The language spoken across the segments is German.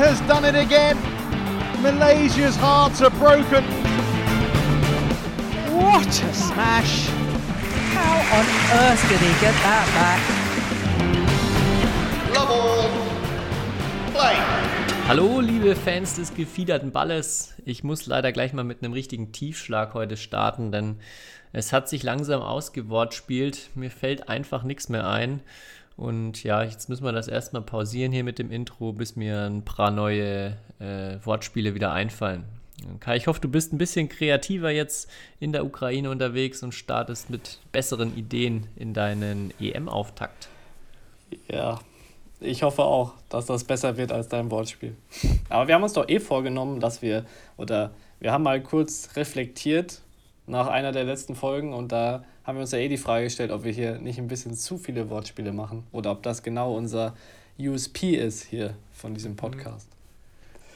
has done it again. Malaysia's hearts are broken. What a smash! How on earth did he get that back? Love all. Play. Hallo, liebe Fans des gefiederten Balles. Ich muss leider gleich mal mit einem richtigen Tiefschlag heute starten, denn es hat sich langsam ausgewortspielt. Mir fällt einfach nichts mehr ein. Und ja, jetzt müssen wir das erstmal pausieren hier mit dem Intro, bis mir ein paar neue äh, Wortspiele wieder einfallen. Kai, ich hoffe, du bist ein bisschen kreativer jetzt in der Ukraine unterwegs und startest mit besseren Ideen in deinen EM-Auftakt. Ja, ich hoffe auch, dass das besser wird als dein Wortspiel. Aber wir haben uns doch eh vorgenommen, dass wir, oder wir haben mal kurz reflektiert nach einer der letzten Folgen und da haben wir uns ja eh die Frage gestellt, ob wir hier nicht ein bisschen zu viele Wortspiele machen oder ob das genau unser USP ist hier von diesem Podcast.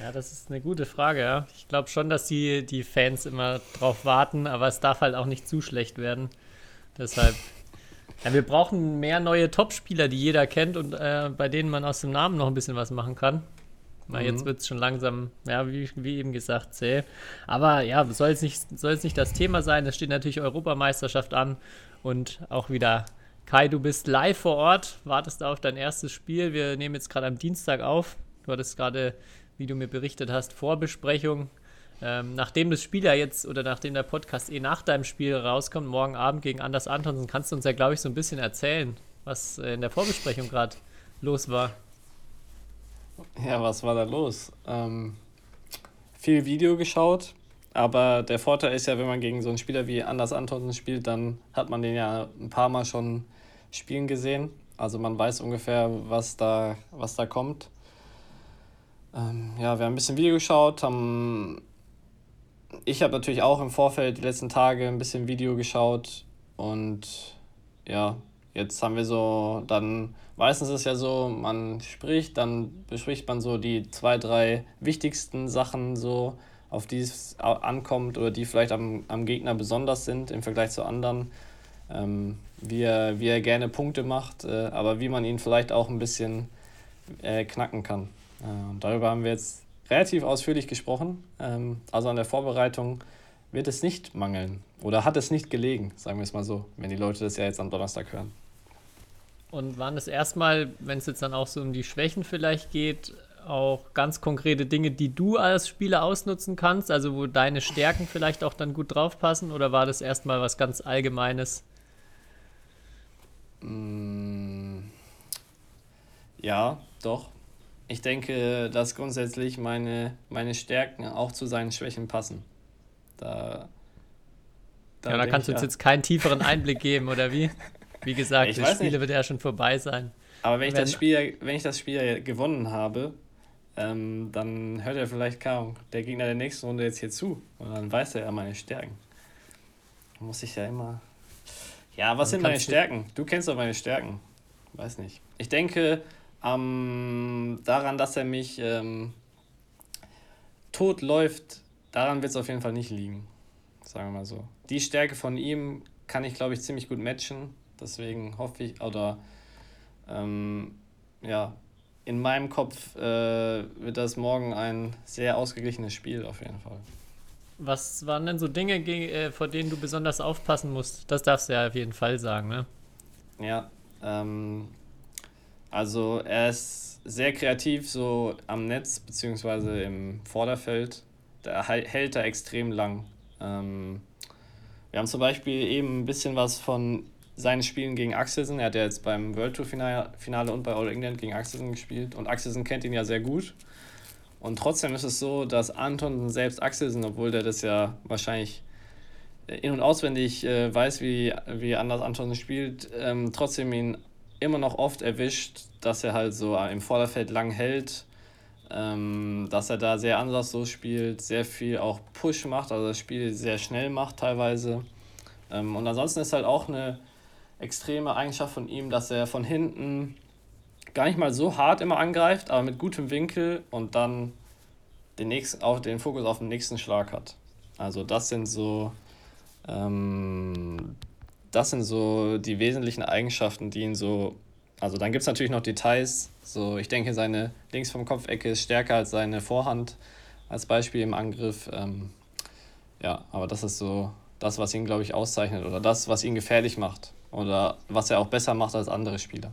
Ja, das ist eine gute Frage, ja. Ich glaube schon, dass die, die Fans immer drauf warten, aber es darf halt auch nicht zu schlecht werden. Deshalb, ja, wir brauchen mehr neue Topspieler, die jeder kennt und äh, bei denen man aus dem Namen noch ein bisschen was machen kann. Weil mhm. jetzt wird es schon langsam, ja, wie, wie eben gesagt, zäh. Aber ja, soll es nicht, soll nicht das Thema sein. Es steht natürlich Europameisterschaft an und auch wieder Kai, du bist live vor Ort, wartest auf dein erstes Spiel. Wir nehmen jetzt gerade am Dienstag auf. Du hattest gerade wie du mir berichtet hast, Vorbesprechung. Ähm, nachdem das Spiel ja jetzt oder nachdem der Podcast eh nach deinem Spiel rauskommt, morgen Abend gegen Anders Antonsen, kannst du uns ja, glaube ich, so ein bisschen erzählen, was äh, in der Vorbesprechung gerade los war. Ja, was war da los? Ähm, viel Video geschaut, aber der Vorteil ist ja, wenn man gegen so einen Spieler wie Anders Antonsen spielt, dann hat man den ja ein paar Mal schon spielen gesehen. Also man weiß ungefähr, was da, was da kommt. Ähm, ja, wir haben ein bisschen Video geschaut, haben. Ich habe natürlich auch im Vorfeld die letzten Tage ein bisschen Video geschaut und ja, jetzt haben wir so, dann meistens ist es ja so, man spricht, dann bespricht man so die zwei, drei wichtigsten Sachen so, auf die es ankommt oder die vielleicht am, am Gegner besonders sind im Vergleich zu anderen. Ähm, wie, er, wie er gerne Punkte macht, äh, aber wie man ihn vielleicht auch ein bisschen äh, knacken kann. Äh, und darüber haben wir jetzt relativ ausführlich gesprochen. Ähm, also an der Vorbereitung wird es nicht mangeln oder hat es nicht gelegen, sagen wir es mal so, wenn die Leute das ja jetzt am Donnerstag hören. Und waren das erstmal, wenn es jetzt dann auch so um die Schwächen vielleicht geht, auch ganz konkrete Dinge, die du als Spieler ausnutzen kannst, also wo deine Stärken vielleicht auch dann gut draufpassen, oder war das erstmal was ganz Allgemeines? Mm, ja, doch ich denke, dass grundsätzlich meine, meine Stärken auch zu seinen Schwächen passen. Da, da ja, da kannst du uns ja. jetzt keinen tieferen Einblick geben, oder wie? Wie gesagt, ich das Spiel nicht. wird ja schon vorbei sein. Aber wenn ich, das Spiel, wenn ich das Spiel gewonnen habe, ähm, dann hört er vielleicht kaum der Gegner der nächsten Runde jetzt hier zu. Und dann weiß er ja meine Stärken. Muss ich ja immer. Ja, was sind meine Stärken? Du kennst doch meine Stärken. Weiß nicht. Ich denke, ähm, daran, dass er mich ähm, tot läuft, daran wird es auf jeden Fall nicht liegen. Sagen wir mal so. Die Stärke von ihm kann ich, glaube ich, ziemlich gut matchen. Deswegen hoffe ich, oder ähm, ja, in meinem Kopf äh, wird das morgen ein sehr ausgeglichenes Spiel auf jeden Fall. Was waren denn so Dinge, äh, vor denen du besonders aufpassen musst? Das darfst du ja auf jeden Fall sagen, ne? Ja, ähm, also er ist sehr kreativ so am Netz beziehungsweise im Vorderfeld. Da hält er extrem lang. Ähm, wir haben zum Beispiel eben ein bisschen was von seinen Spielen gegen Axelsen. Er hat ja jetzt beim World Tour Finale und bei All England gegen Axelsen gespielt. Und Axelsen kennt ihn ja sehr gut. Und trotzdem ist es so, dass Anton selbst Axelsen, obwohl der das ja wahrscheinlich in- und auswendig äh, weiß, wie, wie anders Anton spielt, ähm, trotzdem ihn immer noch oft erwischt, dass er halt so im Vorderfeld lang hält, ähm, dass er da sehr ansatzlos spielt, sehr viel auch Push macht, also das Spiel sehr schnell macht teilweise. Ähm, und ansonsten ist halt auch eine extreme Eigenschaft von ihm, dass er von hinten gar nicht mal so hart immer angreift, aber mit gutem Winkel und dann den, nächsten, auf, den Fokus auf den nächsten Schlag hat. Also das sind so ähm, das sind so die wesentlichen Eigenschaften, die ihn so Also dann gibt es natürlich noch Details. So, ich denke, seine links vom Kopfecke ist stärker als seine Vorhand als Beispiel im Angriff. Ähm, ja, aber das ist so das, was ihn, glaube ich, auszeichnet oder das, was ihn gefährlich macht oder was er auch besser macht als andere Spieler.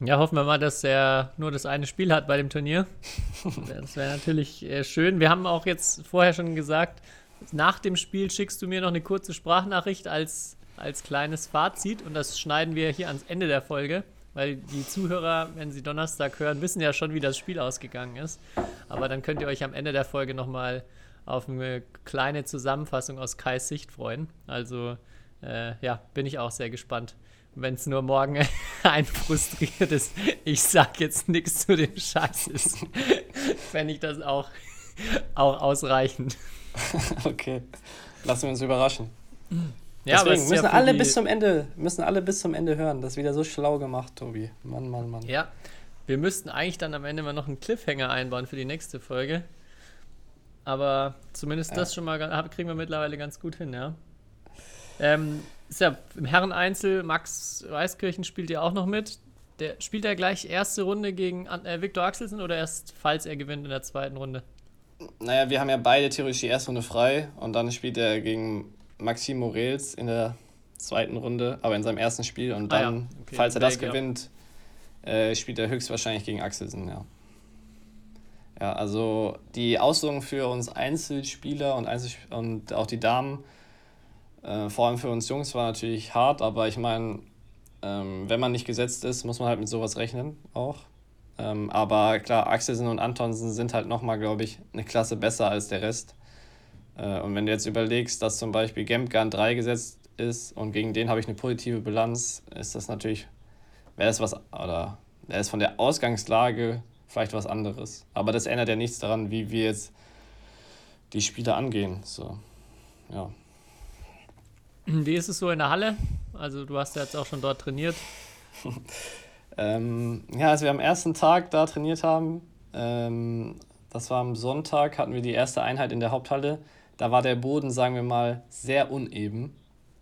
Ja, hoffen wir mal, dass er nur das eine Spiel hat bei dem Turnier. Das wäre natürlich äh, schön. Wir haben auch jetzt vorher schon gesagt, nach dem Spiel schickst du mir noch eine kurze Sprachnachricht als, als kleines Fazit und das schneiden wir hier ans Ende der Folge, weil die Zuhörer, wenn sie Donnerstag hören, wissen ja schon, wie das Spiel ausgegangen ist. Aber dann könnt ihr euch am Ende der Folge nochmal auf eine kleine Zusammenfassung aus Kais Sicht freuen. Also äh, ja, bin ich auch sehr gespannt wenn es nur morgen ein frustriertes, ich sag jetzt nichts zu dem Scheiß ist, fände ich das auch, auch ausreichend. Okay, lassen wir uns überraschen. Ja, Deswegen müssen ja alle bis zum Ende, müssen alle bis zum Ende hören. Das ist wieder so schlau gemacht, Tobi. Mann, Mann, Mann. Ja, wir müssten eigentlich dann am Ende mal noch einen Cliffhanger einbauen für die nächste Folge. Aber zumindest ja. das schon mal kriegen wir mittlerweile ganz gut hin, ja. Ähm, ist ja im Herreneinzel, Max Weißkirchen spielt ja auch noch mit. Der, spielt er gleich erste Runde gegen äh, Viktor Axelsen oder erst, falls er gewinnt in der zweiten Runde? Naja, wir haben ja beide theoretisch die erste Runde frei und dann spielt er gegen Maxim Morels in der zweiten Runde, aber in seinem ersten Spiel und dann, ah, ja. okay. falls er das gewinnt, äh, spielt er höchstwahrscheinlich gegen Axelsen, ja. Ja, also die Auslosung für uns Einzelspieler und, Einzel und auch die Damen äh, vor allem für uns Jungs war natürlich hart, aber ich meine, ähm, wenn man nicht gesetzt ist, muss man halt mit sowas rechnen auch. Ähm, aber klar, Axelsen und Antonsen sind halt nochmal, glaube ich, eine Klasse besser als der Rest. Äh, und wenn du jetzt überlegst, dass zum Beispiel Gemka an 3 gesetzt ist und gegen den habe ich eine positive Bilanz, ist das natürlich, wäre das was, oder er ist von der Ausgangslage vielleicht was anderes. Aber das ändert ja nichts daran, wie wir jetzt die Spiele angehen. So, ja. Wie ist es so in der Halle? Also du hast ja jetzt auch schon dort trainiert. ähm, ja, als wir am ersten Tag da trainiert haben, ähm, das war am Sonntag, hatten wir die erste Einheit in der Haupthalle. Da war der Boden, sagen wir mal, sehr uneben.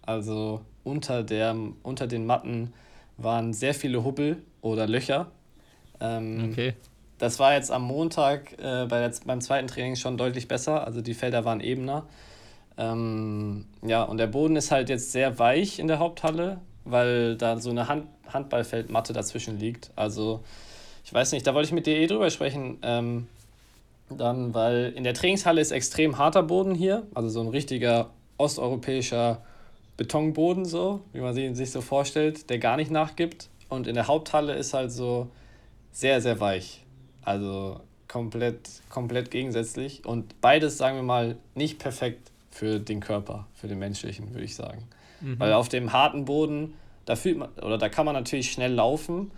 Also unter, der, unter den Matten waren sehr viele Hubbel oder Löcher. Ähm, okay. Das war jetzt am Montag äh, bei der, beim zweiten Training schon deutlich besser. Also die Felder waren ebener. Ähm, ja, und der Boden ist halt jetzt sehr weich in der Haupthalle, weil da so eine Hand Handballfeldmatte dazwischen liegt. Also, ich weiß nicht, da wollte ich mit dir eh drüber sprechen. Ähm, dann, weil in der Trainingshalle ist extrem harter Boden hier, also so ein richtiger osteuropäischer Betonboden, so, wie man sich so vorstellt, der gar nicht nachgibt. Und in der Haupthalle ist halt so sehr, sehr weich. Also komplett, komplett gegensätzlich. Und beides, sagen wir mal, nicht perfekt für den Körper, für den menschlichen, würde ich sagen. Mhm. Weil auf dem harten Boden, da fühlt man, oder da kann man natürlich schnell laufen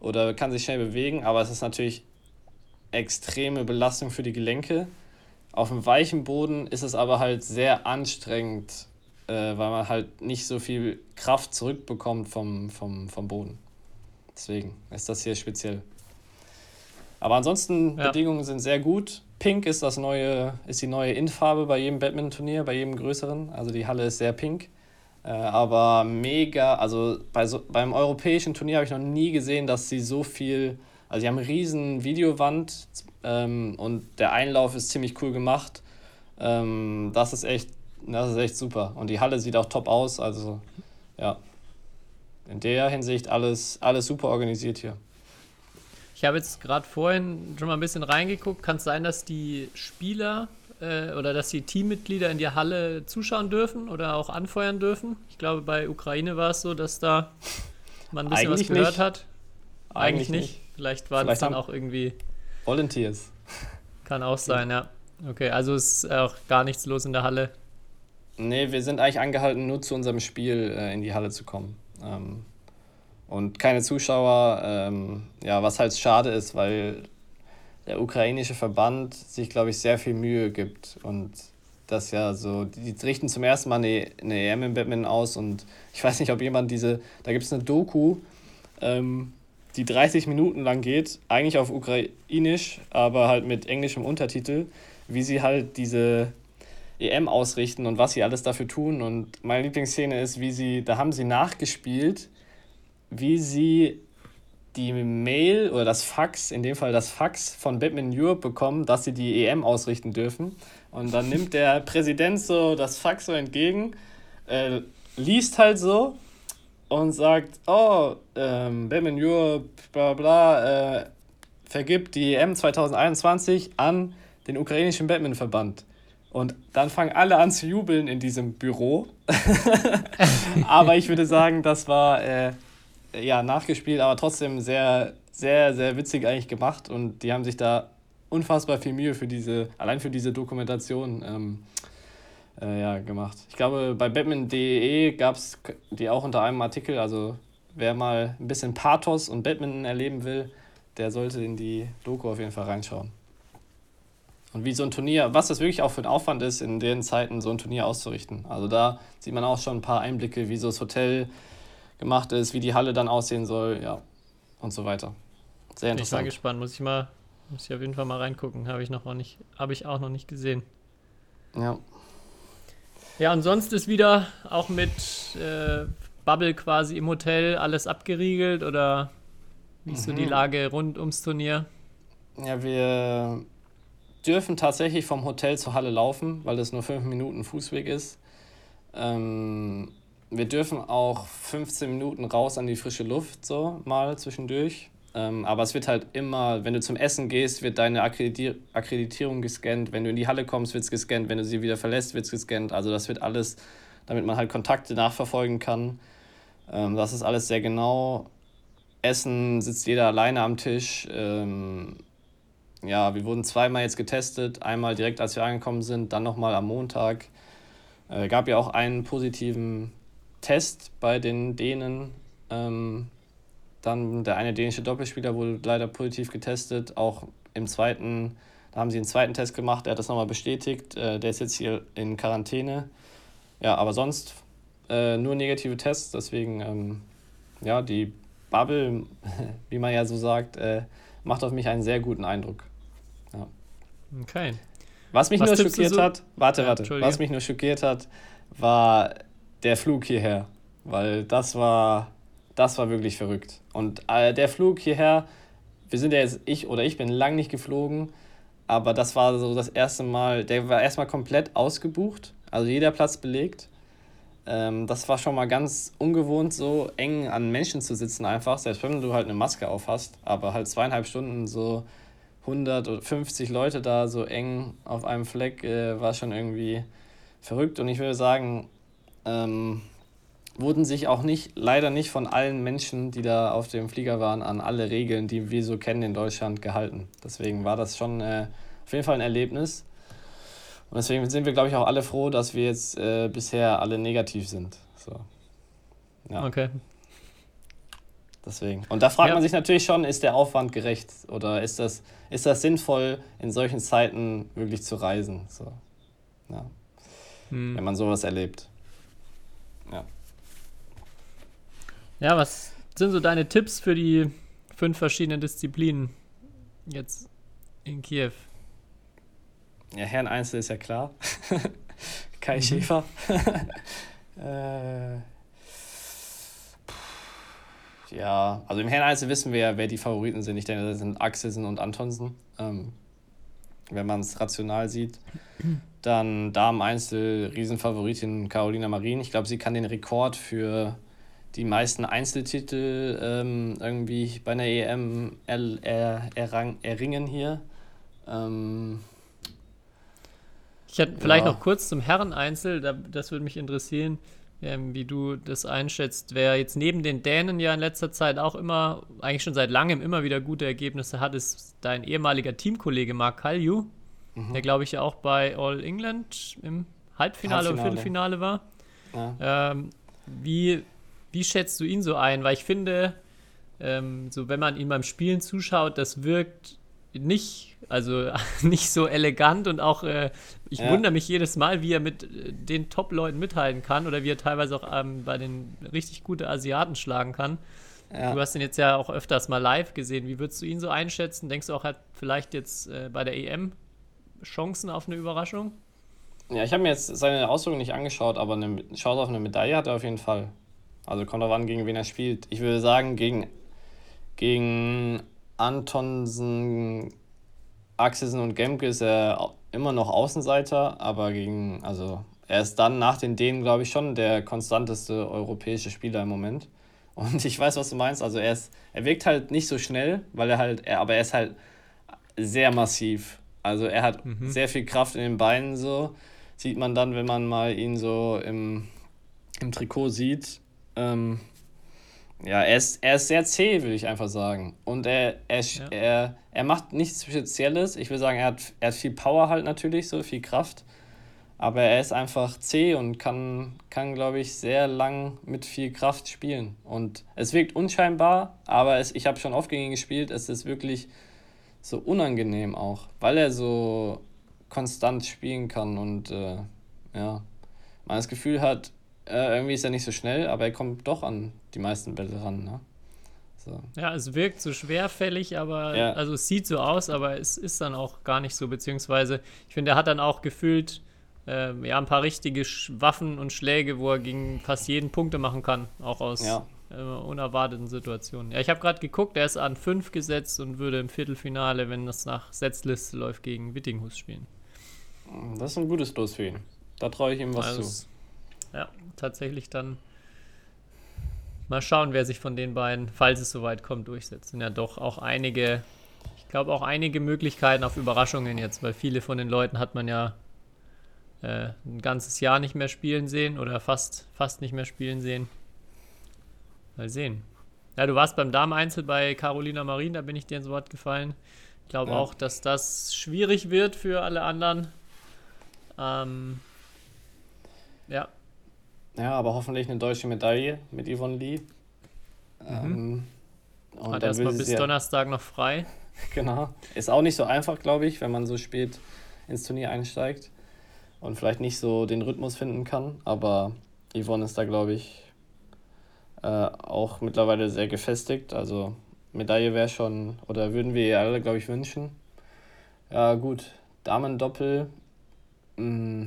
oder kann sich schnell bewegen, aber es ist natürlich extreme Belastung für die Gelenke. Auf dem weichen Boden ist es aber halt sehr anstrengend, äh, weil man halt nicht so viel Kraft zurückbekommt vom, vom, vom Boden. Deswegen ist das hier speziell. Aber ansonsten, ja. Bedingungen sind sehr gut. Pink ist das neue, ist die neue Innenfarbe bei jedem Badminton-Turnier, bei jedem größeren. Also die Halle ist sehr pink. Äh, aber mega, also bei so, beim europäischen Turnier habe ich noch nie gesehen, dass sie so viel, also sie haben eine riesen Videowand ähm, und der Einlauf ist ziemlich cool gemacht. Ähm, das ist echt, das ist echt super. Und die Halle sieht auch top aus, also ja. In der Hinsicht alles, alles super organisiert hier. Ich habe jetzt gerade vorhin schon mal ein bisschen reingeguckt. Kann es sein, dass die Spieler äh, oder dass die Teammitglieder in die Halle zuschauen dürfen oder auch anfeuern dürfen? Ich glaube, bei Ukraine war es so, dass da man ein bisschen Eigentlich was gehört nicht. hat. Eigentlich, Eigentlich nicht. nicht. Vielleicht waren es dann auch irgendwie. Volunteers. Kann auch sein, ja. Okay, also ist auch gar nichts los in der Halle. Nee, wir sind eigentlich angehalten, nur zu unserem Spiel äh, in die Halle zu kommen. Ähm, und keine Zuschauer, ähm, ja, was halt schade ist, weil der ukrainische Verband sich, glaube ich, sehr viel Mühe gibt und das ja so, die richten zum ersten Mal eine, eine EM im Badminton aus und ich weiß nicht, ob jemand diese, da gibt es eine Doku, ähm, die 30 Minuten lang geht, eigentlich auf Ukrainisch, aber halt mit englischem Untertitel, wie sie halt diese EM ausrichten und was sie alles dafür tun. Und meine Lieblingsszene ist, wie sie, da haben sie nachgespielt, wie sie die Mail oder das Fax, in dem Fall das Fax von Batman Europe bekommen, dass sie die EM ausrichten dürfen. Und dann nimmt der Präsident so das Fax so entgegen, äh, liest halt so und sagt, oh, ähm, Batman Europe, bla bla, äh, vergibt die EM 2021 an den ukrainischen Batman-Verband. Und dann fangen alle an zu jubeln in diesem Büro. aber ich würde sagen, das war äh, ja nachgespielt, aber trotzdem sehr, sehr, sehr witzig eigentlich gemacht. Und die haben sich da unfassbar viel Mühe für diese, allein für diese Dokumentation ähm, äh, ja, gemacht. Ich glaube, bei Batman.de gab es die auch unter einem Artikel. Also wer mal ein bisschen Pathos und Batman erleben will, der sollte in die Doku auf jeden Fall reinschauen. Und wie so ein Turnier, was das wirklich auch für ein Aufwand ist, in den Zeiten so ein Turnier auszurichten. Also da sieht man auch schon ein paar Einblicke, wie so das Hotel gemacht ist, wie die Halle dann aussehen soll, ja, und so weiter. Sehr interessant. Ich bin gespannt, muss ich mal, muss ich auf jeden Fall mal reingucken. Habe ich noch nicht, habe ich auch noch nicht gesehen. Ja. Ja, und sonst ist wieder auch mit äh, Bubble quasi im Hotel alles abgeriegelt oder wie ist mhm. so die mhm. Lage rund ums Turnier? Ja, wir dürfen tatsächlich vom Hotel zur Halle laufen, weil das nur fünf Minuten Fußweg ist. Ähm, wir dürfen auch 15 Minuten raus an die frische Luft, so mal zwischendurch. Ähm, aber es wird halt immer, wenn du zum Essen gehst, wird deine Akkreditier Akkreditierung gescannt. Wenn du in die Halle kommst, wird es gescannt. Wenn du sie wieder verlässt, wird es gescannt. Also das wird alles, damit man halt Kontakte nachverfolgen kann. Ähm, das ist alles sehr genau. Essen sitzt jeder alleine am Tisch. Ähm, ja, wir wurden zweimal jetzt getestet. Einmal direkt, als wir angekommen sind, dann nochmal am Montag. Äh, gab ja auch einen positiven Test bei den Dänen. Ähm, dann der eine dänische Doppelspieler wurde leider positiv getestet. Auch im zweiten, da haben sie einen zweiten Test gemacht. Er hat das nochmal bestätigt. Äh, der ist jetzt hier in Quarantäne. Ja, aber sonst äh, nur negative Tests. Deswegen, ähm, ja, die Bubble, wie man ja so sagt, äh, macht auf mich einen sehr guten Eindruck. Ja. Okay. Was mich was nur schockiert so? hat, warte, ja, warte, was mich nur schockiert hat, war der Flug hierher. Weil das war, das war wirklich verrückt. Und äh, der Flug hierher, wir sind ja jetzt, ich oder ich bin lang nicht geflogen, aber das war so das erste Mal, der war erstmal komplett ausgebucht, also jeder Platz belegt. Ähm, das war schon mal ganz ungewohnt, so eng an Menschen zu sitzen einfach, selbst wenn du halt eine Maske auf hast, aber halt zweieinhalb Stunden so 100 oder 50 Leute da so eng auf einem Fleck äh, war schon irgendwie verrückt und ich würde sagen, ähm, wurden sich auch nicht, leider nicht von allen Menschen, die da auf dem Flieger waren, an alle Regeln, die wir so kennen in Deutschland, gehalten. Deswegen war das schon äh, auf jeden Fall ein Erlebnis. Und deswegen sind wir, glaube ich, auch alle froh, dass wir jetzt äh, bisher alle negativ sind. So. Ja. Okay. Deswegen. Und da fragt ja. man sich natürlich schon, ist der Aufwand gerecht oder ist das, ist das sinnvoll, in solchen Zeiten wirklich zu reisen? So. Ja. Hm. Wenn man sowas erlebt. Ja. Ja, was sind so deine Tipps für die fünf verschiedenen Disziplinen jetzt in Kiew? Ja, Herren Einzel ist ja klar. Kai mhm. Schäfer. äh, ja, also im Herren Einzel wissen wir ja, wer die Favoriten sind. Ich denke, das sind Axelsen und Antonsen. Ähm, wenn man es rational sieht. Dann Damen Einzel, Riesenfavoritin Carolina Marin. Ich glaube, sie kann den Rekord für die meisten Einzeltitel ähm, irgendwie bei einer EM er, er, errang, erringen hier. Ähm, ich hätte vielleicht ja. noch kurz zum Herren-Einzel, das würde mich interessieren, ähm, wie du das einschätzt. Wer jetzt neben den Dänen ja in letzter Zeit auch immer, eigentlich schon seit langem immer wieder gute Ergebnisse hat, ist dein ehemaliger Teamkollege Mark Kalju, mhm. der glaube ich ja auch bei All England im Halbfinale, Halbfinale. und Viertelfinale war. Ja. Ähm, wie wie schätzt du ihn so ein? Weil ich finde, ähm, so wenn man ihm beim Spielen zuschaut, das wirkt nicht, also nicht so elegant und auch, äh, ich ja. wundere mich jedes Mal, wie er mit äh, den Top-Leuten mithalten kann oder wie er teilweise auch ähm, bei den richtig guten Asiaten schlagen kann. Ja. Du hast ihn jetzt ja auch öfters mal live gesehen. Wie würdest du ihn so einschätzen? Denkst du auch, er hat vielleicht jetzt äh, bei der EM Chancen auf eine Überraschung? Ja, ich habe mir jetzt seine Ausdrücke nicht angeschaut, aber eine Chance auf eine Medaille hat er auf jeden Fall. Also kommt darauf an, gegen wen er spielt. Ich würde sagen, gegen, gegen Antonsen, Axelsen und Gemke ist er immer noch Außenseiter, aber gegen, also er ist dann nach den Dänen, glaube ich, schon der konstanteste europäische Spieler im Moment. Und ich weiß, was du meinst. Also er ist, er wirkt halt nicht so schnell, weil er halt, er, aber er ist halt sehr massiv. Also er hat mhm. sehr viel Kraft in den Beinen so. Sieht man dann, wenn man mal ihn so im, im Trikot sieht. Ähm, ja, er ist, er ist sehr zäh, würde ich einfach sagen. Und er, er, ja. er, er macht nichts Spezielles. Ich würde sagen, er hat, er hat viel Power halt natürlich, so viel Kraft. Aber er ist einfach zäh und kann, kann glaube ich, sehr lang mit viel Kraft spielen. Und es wirkt unscheinbar, aber es, ich habe schon oft gegen ihn gespielt. Es ist wirklich so unangenehm auch, weil er so konstant spielen kann und äh, ja, man das Gefühl hat, äh, irgendwie ist er nicht so schnell, aber er kommt doch an die meisten Bälle ran. Ne? So. Ja, es wirkt so schwerfällig, aber ja. also es sieht so aus, aber es ist dann auch gar nicht so, beziehungsweise ich finde, er hat dann auch gefühlt äh, ja, ein paar richtige Waffen und Schläge, wo er gegen fast jeden Punkte machen kann, auch aus ja. Äh, unerwarteten Situationen. Ja, ich habe gerade geguckt, er ist an 5 gesetzt und würde im Viertelfinale, wenn das nach Setzliste läuft, gegen Wittinghus spielen. Das ist ein gutes Los für ihn. Da traue ich ihm was also zu. Ja, tatsächlich dann mal schauen, wer sich von den beiden, falls es soweit kommt, durchsetzt. Sind ja doch auch einige, ich glaube auch einige Möglichkeiten auf Überraschungen jetzt, weil viele von den Leuten hat man ja äh, ein ganzes Jahr nicht mehr spielen sehen oder fast, fast nicht mehr spielen sehen. Mal sehen. Ja, du warst beim Damen-Einzel bei Carolina Marin, da bin ich dir ins Wort gefallen. Ich glaube ja. auch, dass das schwierig wird für alle anderen. Ähm, ja. Ja, aber hoffentlich eine deutsche Medaille mit Yvonne Lee. Mhm. Ähm, Hat erstmal bis ja, Donnerstag noch frei. Genau. Ist auch nicht so einfach, glaube ich, wenn man so spät ins Turnier einsteigt und vielleicht nicht so den Rhythmus finden kann. Aber Yvonne ist da, glaube ich, äh, auch mittlerweile sehr gefestigt. Also Medaille wäre schon, oder würden wir ihr alle, glaube ich, wünschen. Ja, gut. Damen-Doppel. Mm.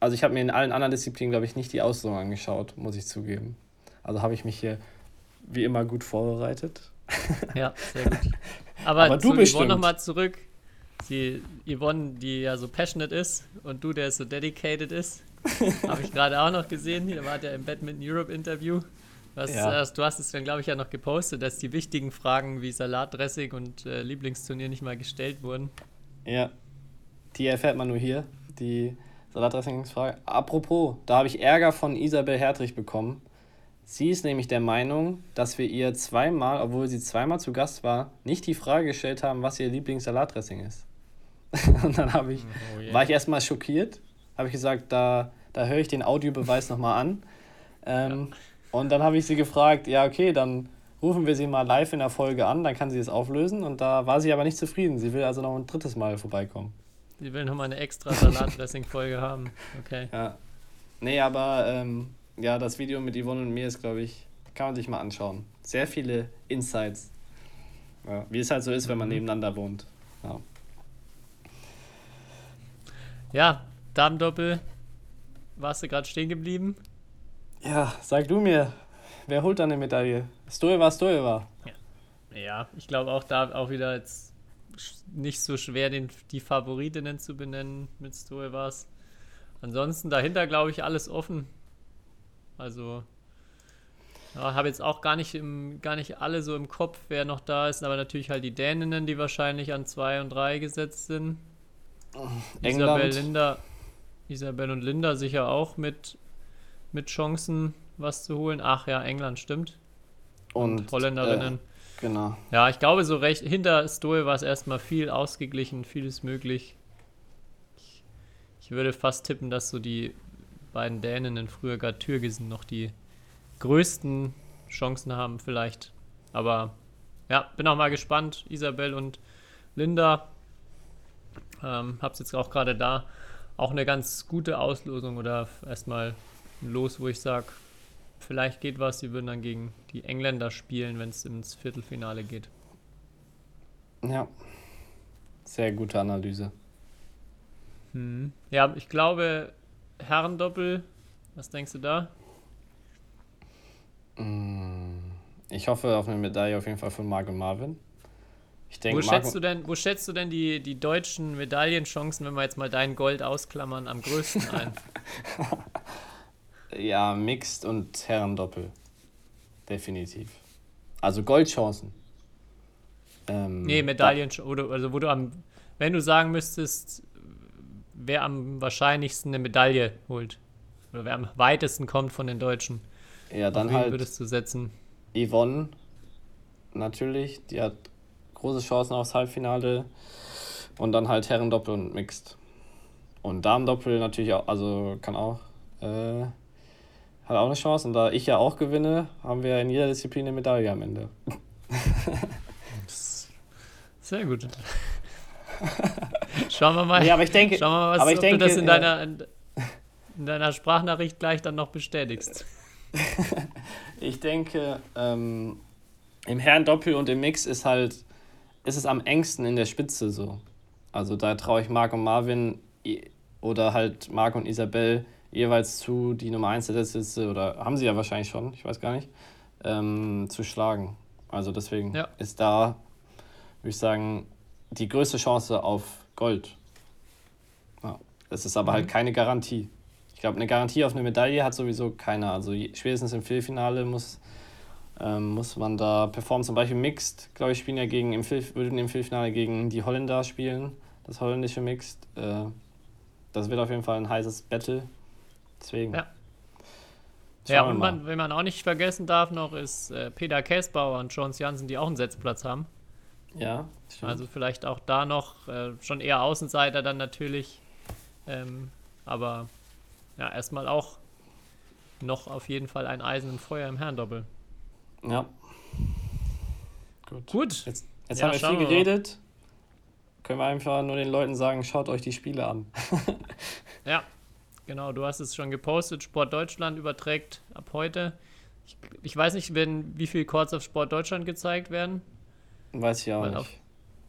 Also ich habe mir in allen anderen Disziplinen, glaube ich, nicht die Auslosung angeschaut, muss ich zugeben. Also habe ich mich hier wie immer gut vorbereitet. Ja, sehr gut. Aber, Aber du bist nochmal zurück die Yvonne, die ja so passionate ist und du, der so dedicated ist. Habe ich gerade auch noch gesehen. Hier war der im Badminton Europe Interview. Was, ja. äh, du hast es dann, glaube ich, ja noch gepostet, dass die wichtigen Fragen wie Salatdressing und äh, Lieblingsturnier nicht mal gestellt wurden. Ja, die erfährt man nur hier, die Salatdressingsfrage. Apropos, da habe ich Ärger von Isabel Hertrich bekommen. Sie ist nämlich der Meinung, dass wir ihr zweimal, obwohl sie zweimal zu Gast war, nicht die Frage gestellt haben, was ihr Lieblingssalatdressing ist. und dann habe ich, oh yeah. war ich erstmal schockiert, habe ich gesagt, da, da höre ich den Audiobeweis nochmal an. Ähm, ja. Und dann habe ich sie gefragt, ja, okay, dann rufen wir sie mal live in der Folge an, dann kann sie es auflösen. Und da war sie aber nicht zufrieden. Sie will also noch ein drittes Mal vorbeikommen. Sie will nochmal eine extra Salatdressing-Folge haben. Okay. Ja. Nee, aber ähm, ja, das Video mit Yvonne und mir ist, glaube ich, kann man sich mal anschauen. Sehr viele Insights. Ja, wie es halt so ist, wenn man mhm. nebeneinander wohnt. Ja. Ja, Damendoppel. Warst du gerade stehen geblieben? Ja, sag du mir, wer holt dann eine Medaille? Stoeva, Stoeva. Ja, ja ich glaube auch da auch wieder jetzt nicht so schwer, den, die Favoritinnen zu benennen mit Stoevas. Ansonsten dahinter, glaube ich, alles offen. Also, ja, habe jetzt auch gar nicht, im, gar nicht alle so im Kopf, wer noch da ist, aber natürlich halt die Däninnen, die wahrscheinlich an 2 und 3 gesetzt sind. Isabel, Linda, Isabel und Linda sicher auch mit, mit Chancen, was zu holen. Ach ja, England stimmt. Und, und Holländerinnen. Äh, genau. Ja, ich glaube, so recht hinter Stoe war es erstmal viel ausgeglichen, vieles möglich. Ich, ich, würde fast tippen, dass so die beiden Däninnen, früher gar Türgesen, noch die größten Chancen haben, vielleicht. Aber ja, bin auch mal gespannt. Isabel und Linda ähm, hab's jetzt auch gerade da. Auch eine ganz gute Auslosung oder erstmal los, wo ich sage, vielleicht geht was. Sie würden dann gegen die Engländer spielen, wenn es ins Viertelfinale geht. Ja, sehr gute Analyse. Hm. Ja, ich glaube, Herrendoppel, was denkst du da? Mm, Ich hoffe auf eine Medaille auf jeden Fall von Marco Marvin. Ich denke, Wo schätzt du denn, wo schätzt du denn die, die deutschen Medaillenchancen, wenn wir jetzt mal dein Gold ausklammern, am größten ein? Ja, Mixed und Herrendoppel. Definitiv. Also Goldchancen. Ähm, Nee, Medaillen, oder, also wo du am, wenn du sagen müsstest, wer am wahrscheinlichsten eine Medaille holt. Oder wer am weitesten kommt von den Deutschen. Ja, dann halt würdest du setzen? Yvonne. Natürlich. Die hat große Chancen aufs Halbfinale. Und dann halt Herrendoppel und Mixed. Und Damendoppel natürlich auch, also kann auch, äh, hat auch eine Chance. Und da ich ja auch gewinne, haben wir in jeder Disziplin eine Medaille am Ende. Sehr gut. Schauen wir mal. Ja, aber ich denke- Schauen wir mal, was, aber ich denke, du das in äh, deiner, in deiner Sprachnachricht gleich dann noch bestätigst. Ich denke, ähm, im Herrendoppel und im Mix ist halt, ist es am engsten in der Spitze so. Also da traue ich Marc und Marvin oder halt Marc und Isabel jeweils zu, die Nummer 1 der Liste, oder haben sie ja wahrscheinlich schon, ich weiß gar nicht, ähm, zu schlagen. Also deswegen Ja. ist da, würde ich sagen, die größte Chance auf Gold. Ja. Es ist aber halt keine Garantie. Ich glaube, eine Garantie auf eine Medaille hat sowieso keiner. Also spätestens im Viertelfinale muss, ähm, muss man da performen. Zum Beispiel Mixed, glaube ich, spielen ja gegen im Viertel, würden im Viertelfinale gegen die Holländer spielen. Das holländische Mixed. Äh, das wird auf jeden Fall ein heißes Battle. Deswegen. Ja. Schauen ja, und man, wenn man auch nicht vergessen darf noch, ist äh, Peter Käsbauer und Jones Jansen, die auch einen Setzplatz haben. Ja, stimmt. Also vielleicht auch da noch äh, schon eher Außenseiter dann natürlich. Ähm, aber ja, erstmal auch noch auf jeden Fall ein Eisen im Feuer im Herrendoppel. Ja. Gut. Gut. Jetzt, jetzt Ja, haben wir viel wir geredet. Können wir einfach nur den Leuten sagen, schaut euch die Spiele an. Ja, genau, du hast es schon gepostet. Sport Deutschland überträgt ab heute. Ich, ich weiß nicht, wenn, wie viele Chords auf Sport Deutschland gezeigt werden. Weiß ich auch Weil nicht. auf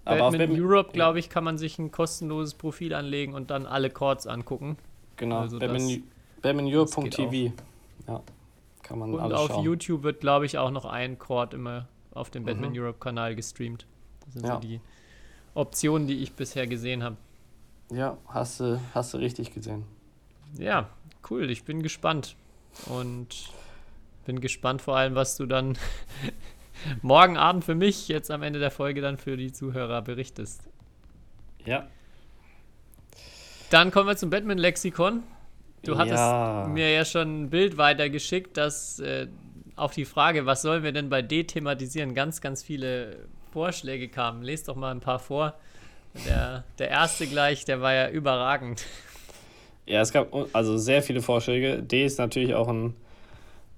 Aber auf Badminton Badmin- Europe, glaube ich, kann man sich ein kostenloses Profil anlegen und dann alle Chords angucken. Genau, Also badmintoneurope.tv. Ja, kann man Und alles auf schauen. YouTube wird, glaube ich, auch noch ein Chord immer auf dem Batman Mhm. Europe Kanal gestreamt. Das sind Ja. so die Optionen, die ich bisher gesehen habe. Ja, hast du, hast du richtig gesehen. Ja, cool. Ich bin gespannt. Und bin gespannt vor allem, was du dann morgen Abend für mich jetzt am Ende der Folge dann für die Zuhörer berichtest. Ja. Dann kommen wir zum Batman-Lexikon. Du hattest Ja. mir ja schon ein Bild weitergeschickt, dass äh, auf die Frage, was sollen wir denn bei D thematisieren, ganz, ganz viele Vorschläge kamen. Lest doch mal ein paar vor. Der, der erste gleich, der war ja überragend. Ja, es gab also sehr viele Vorschläge. D ist natürlich auch ein,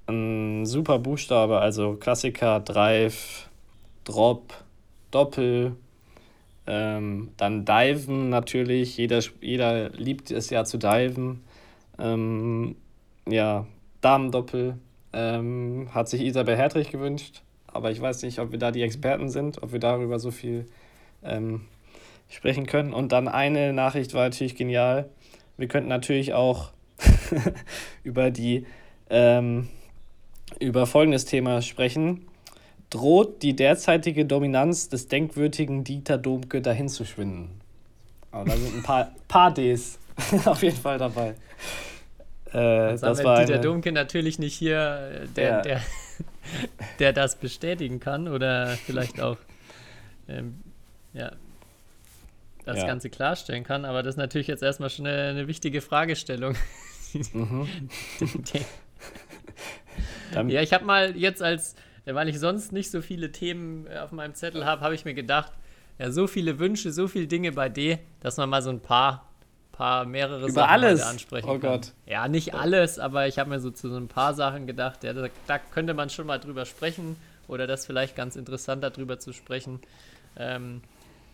ein super Buchstabe, also Klassiker, Drive, Drop, Doppel, ähm, dann Diven natürlich. Jeder, jeder liebt es ja zu diven. Ähm, ja, Damendoppel ähm, hat sich Isabel Hertrich gewünscht, aber ich weiß nicht, ob wir da die Experten sind, ob wir darüber so viel ähm, sprechen können. Und dann eine Nachricht war natürlich genial. Wir könnten natürlich auch über die ähm, über folgendes Thema sprechen. Droht die derzeitige Dominanz des denkwürdigen Dieter Domke dahin zu schwinden? Aber da sind ein paar, paar Ds auf jeden Fall dabei. Äh, das haben war Dieter eine, Domke natürlich nicht hier, äh, der, Ja. der, der das bestätigen kann oder vielleicht auch ähm, ja, das Ja. Ganze klarstellen kann. Aber das ist natürlich jetzt erstmal schon eine, eine wichtige Fragestellung. Mhm. Ja, ich habe mal jetzt als, weil ich sonst nicht so viele Themen äh, auf meinem Zettel habe, habe ich mir gedacht, ja, so viele Wünsche, so viele Dinge bei D, dass man mal so ein paar, paar mehrere Über Sachen alles? ansprechen Oh kann. Gott. Ja, nicht alles, aber ich habe mir so zu so ein paar Sachen gedacht, ja, da, da könnte man schon mal drüber sprechen oder das vielleicht ganz interessant darüber zu sprechen. Ähm,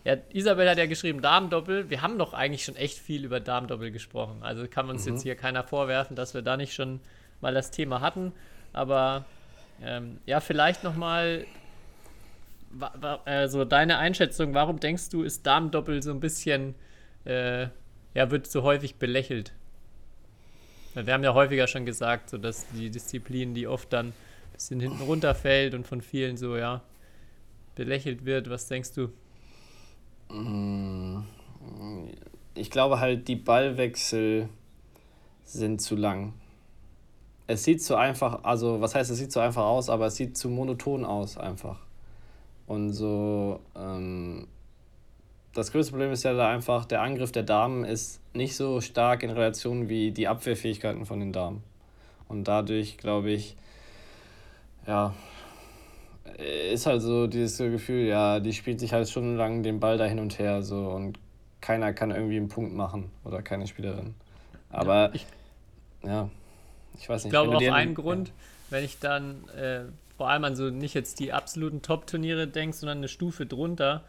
ja, Isabel hat ja geschrieben Damendoppel. Wir haben doch eigentlich schon echt viel über Damendoppel gesprochen. Also kann uns Mhm. jetzt hier keiner vorwerfen, dass wir da nicht schon mal das Thema hatten. Aber ähm, ja, vielleicht noch mal wa- wa- also deine Einschätzung. Warum denkst du, ist Damendoppel so ein bisschen äh, ja wird so häufig belächelt? Wir haben ja häufiger schon gesagt, so dass die Disziplin, die oft dann bisschen hinten runterfällt und von vielen so, ja, belächelt wird. Was denkst du? Mm, Ich glaube halt, die Ballwechsel sind zu lang. Es sieht zu einfach, also was heißt, es sieht zu einfach aus, aber es sieht zu monoton aus einfach. Und so, ähm, das größte Problem ist ja da einfach, der Angriff der Damen ist nicht so stark in Relation wie die Abwehrfähigkeiten von den Damen. Und dadurch, glaube ich, ja, ist halt so dieses Gefühl, ja, die spielt sich halt stundenlang den Ball da hin und her so und keiner kann irgendwie einen Punkt machen oder keine Spielerin. Aber ich- ja, ich weiß Ich nicht. glaube wenn auch du dir- ein Grund, wenn ich dann äh, vor allem an so nicht jetzt die absoluten Top-Turniere denke, sondern eine Stufe drunter,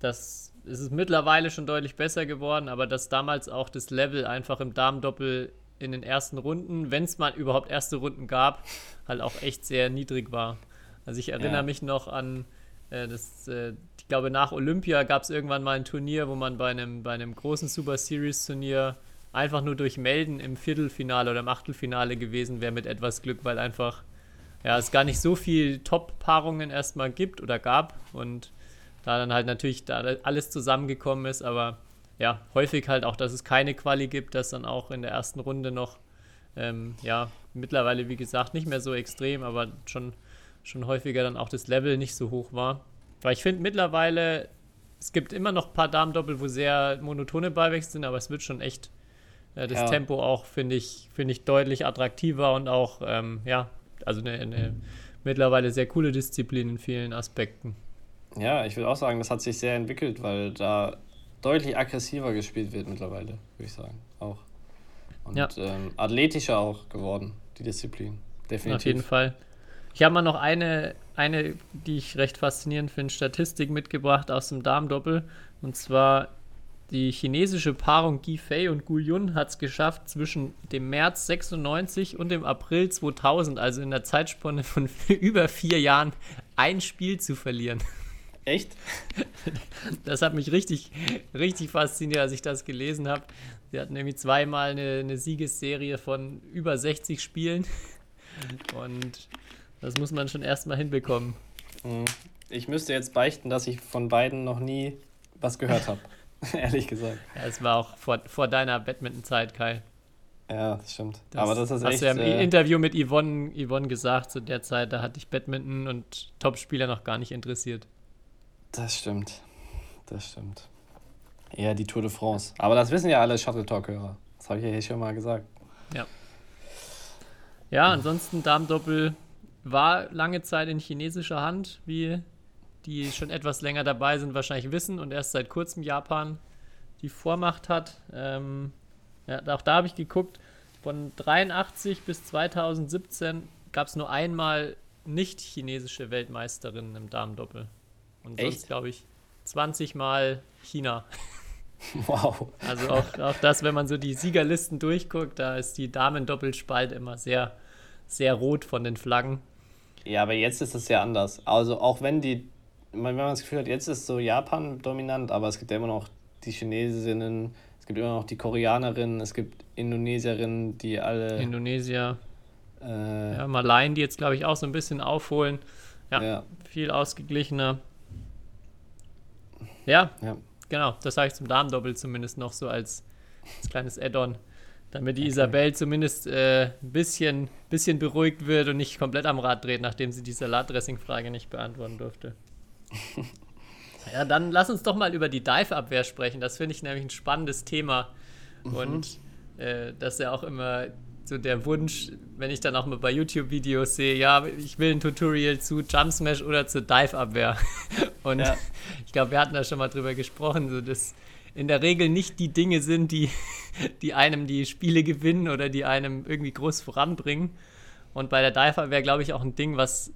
das es ist mittlerweile schon deutlich besser geworden, aber dass damals auch das Level einfach im Damendoppel in den ersten Runden, wenn es mal überhaupt erste Runden gab, halt auch echt sehr niedrig war. Also ich erinnere Ja. mich noch an äh, das, äh, ich glaube nach Olympia gab es irgendwann mal ein Turnier, wo man bei einem, bei einem großen Super Series Turnier einfach nur durch Melden im Viertelfinale oder im Achtelfinale gewesen wäre mit etwas Glück, weil einfach ja, es gar nicht so viel Top-Paarungen erstmal gibt oder gab und da dann halt natürlich da alles zusammengekommen ist, aber ja, häufig halt auch, dass es keine Quali gibt, dass dann auch in der ersten Runde noch, ähm, ja, mittlerweile wie gesagt nicht mehr so extrem, aber schon, schon häufiger dann auch das Level nicht so hoch war. Weil ich finde mittlerweile, es gibt immer noch ein paar Damendoppel, wo sehr monotone Ballwechsel sind, aber es wird schon echt äh, das Ja. Tempo auch, finde ich, finde ich deutlich attraktiver und auch, ähm, ja, also eine, eine mittlerweile sehr coole Disziplin in vielen Aspekten. Ja, ich würde auch sagen, das hat sich sehr entwickelt, weil da deutlich aggressiver gespielt wird mittlerweile, würde ich sagen. Auch. Und Ja. ähm, athletischer auch geworden, die Disziplin. Definitiv. Auf jeden Fall. Ich habe mal noch eine, eine, die ich recht faszinierend finde, Statistik mitgebracht aus dem Damendoppel. Und zwar die chinesische Paarung Gi Fei und Gu Yun hat es geschafft, zwischen dem März 96 und dem April 2000, also in der Zeitspanne von über vier Jahren, ein Spiel zu verlieren. Echt? Das hat mich richtig, richtig fasziniert, als ich das gelesen habe. Sie hatten nämlich zweimal eine, eine Siegesserie von über 60 Spielen. Und das muss man schon erstmal hinbekommen. Mhm. Ich müsste jetzt beichten, dass ich von beiden noch nie was gehört habe. Ehrlich gesagt. Ja, es war auch vor, vor deiner Badminton-Zeit, Kai. Ja, das stimmt. Das Aber das ist hast echt. du ja im äh, Interview mit Yvonne, Yvonne gesagt, zu der Zeit, da hat dich Badminton und Topspieler noch gar nicht interessiert. Das stimmt. Das stimmt. Eher die Tour de France. Aber das wissen ja alle Shuttle Talk-Hörer. Das habe ich ja hier schon mal gesagt. Ja, ansonsten Damendoppel war lange Zeit in chinesischer Hand, wie die schon etwas länger dabei sind, wahrscheinlich wissen und erst seit kurzem Japan die Vormacht hat. Ähm, ja, auch da habe ich geguckt, von 83 bis 2017 gab es nur einmal nicht chinesische Weltmeisterinnen im Damendoppel. Und sonst, Echt? glaube ich, 20 Mal China. Wow. Also auch, auch das, wenn man so die Siegerlisten durchguckt, da ist die Damendoppelspalte immer sehr, sehr rot von den Flaggen. Ja, aber jetzt ist es ja anders. Also auch wenn die, wenn man das Gefühl hat, jetzt ist so Japan dominant, aber es gibt ja immer noch die Chinesinnen, es gibt immer noch die Koreanerinnen, es gibt Indonesierinnen, die alle Indonesier, äh, ja, Malaien, die jetzt, glaube ich, auch so ein bisschen aufholen. Ja, ja, viel ausgeglichener. Ja, ja. genau, das sage ich zum Damendoppel zumindest noch so als, als kleines Add-on. Damit die Isabel zumindest äh, ein bisschen, bisschen beruhigt wird und nicht komplett am Rad dreht, nachdem sie die Salatdressing-Frage nicht beantworten durfte. ja, dann lass uns doch mal über die Dive-Abwehr sprechen. Das finde ich nämlich ein spannendes Thema. Und äh, das ist ja auch immer so der Wunsch, wenn ich dann auch mal bei YouTube-Videos sehe, ja, ich will ein Tutorial zu Jump Smash oder zur Dive-Abwehr. Und Ja. ich glaube, wir hatten da schon mal drüber gesprochen, so dass in der Regel nicht die Dinge sind, die, die einem die Spiele gewinnen oder die einem irgendwie groß voranbringen. Und bei der Dive wäre, glaube ich, auch ein Ding, was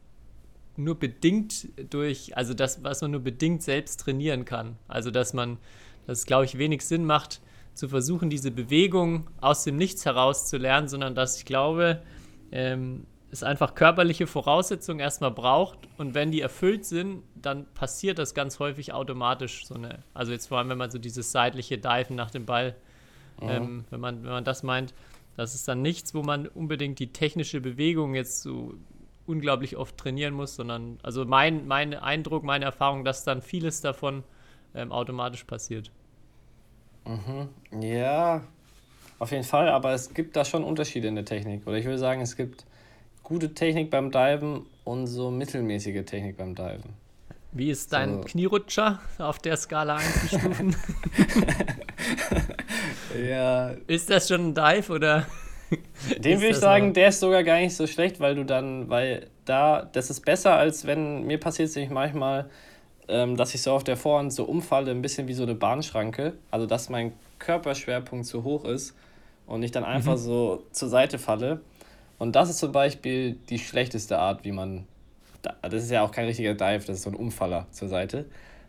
nur bedingt durch, also das, was man nur bedingt selbst trainieren kann. Also dass man, dass es, glaube ich, wenig Sinn macht, zu versuchen, diese Bewegung aus dem Nichts heraus zu lernen, sondern dass ich glaube, ähm, es einfach körperliche Voraussetzungen erstmal braucht und wenn die erfüllt sind, dann passiert das ganz häufig automatisch so eine, also jetzt vor allem, wenn man so dieses seitliche Diven nach dem Ball, ähm, wenn, man, wenn man das meint, das ist dann nichts, wo man unbedingt die technische Bewegung jetzt so unglaublich oft trainieren muss, sondern also mein, mein Eindruck, meine Erfahrung, dass dann vieles davon ähm, automatisch passiert. Mhm. Ja, auf jeden Fall, aber es gibt da schon Unterschiede in der Technik. Oder ich würde sagen, es gibt gute Technik beim Diven und so mittelmäßige Technik beim Diven. Wie ist dein So. Knierutscher auf der Skala einzustufen? Ja, ist das schon ein Dive oder? Ist würde ich sagen, noch- der ist sogar gar nicht so schlecht, weil du dann, weil da, das ist besser, als wenn, mir passiert es nämlich manchmal, ähm, dass ich so auf der Vorhand so umfalle, ein bisschen wie so eine Bahnschranke. Also, dass mein Körperschwerpunkt zu hoch ist und ich dann einfach so zur Seite falle. Und das ist zum Beispiel die schlechteste Art, wie man, da- das ist ja auch kein richtiger Dive, das ist so ein Umfaller zur Seite.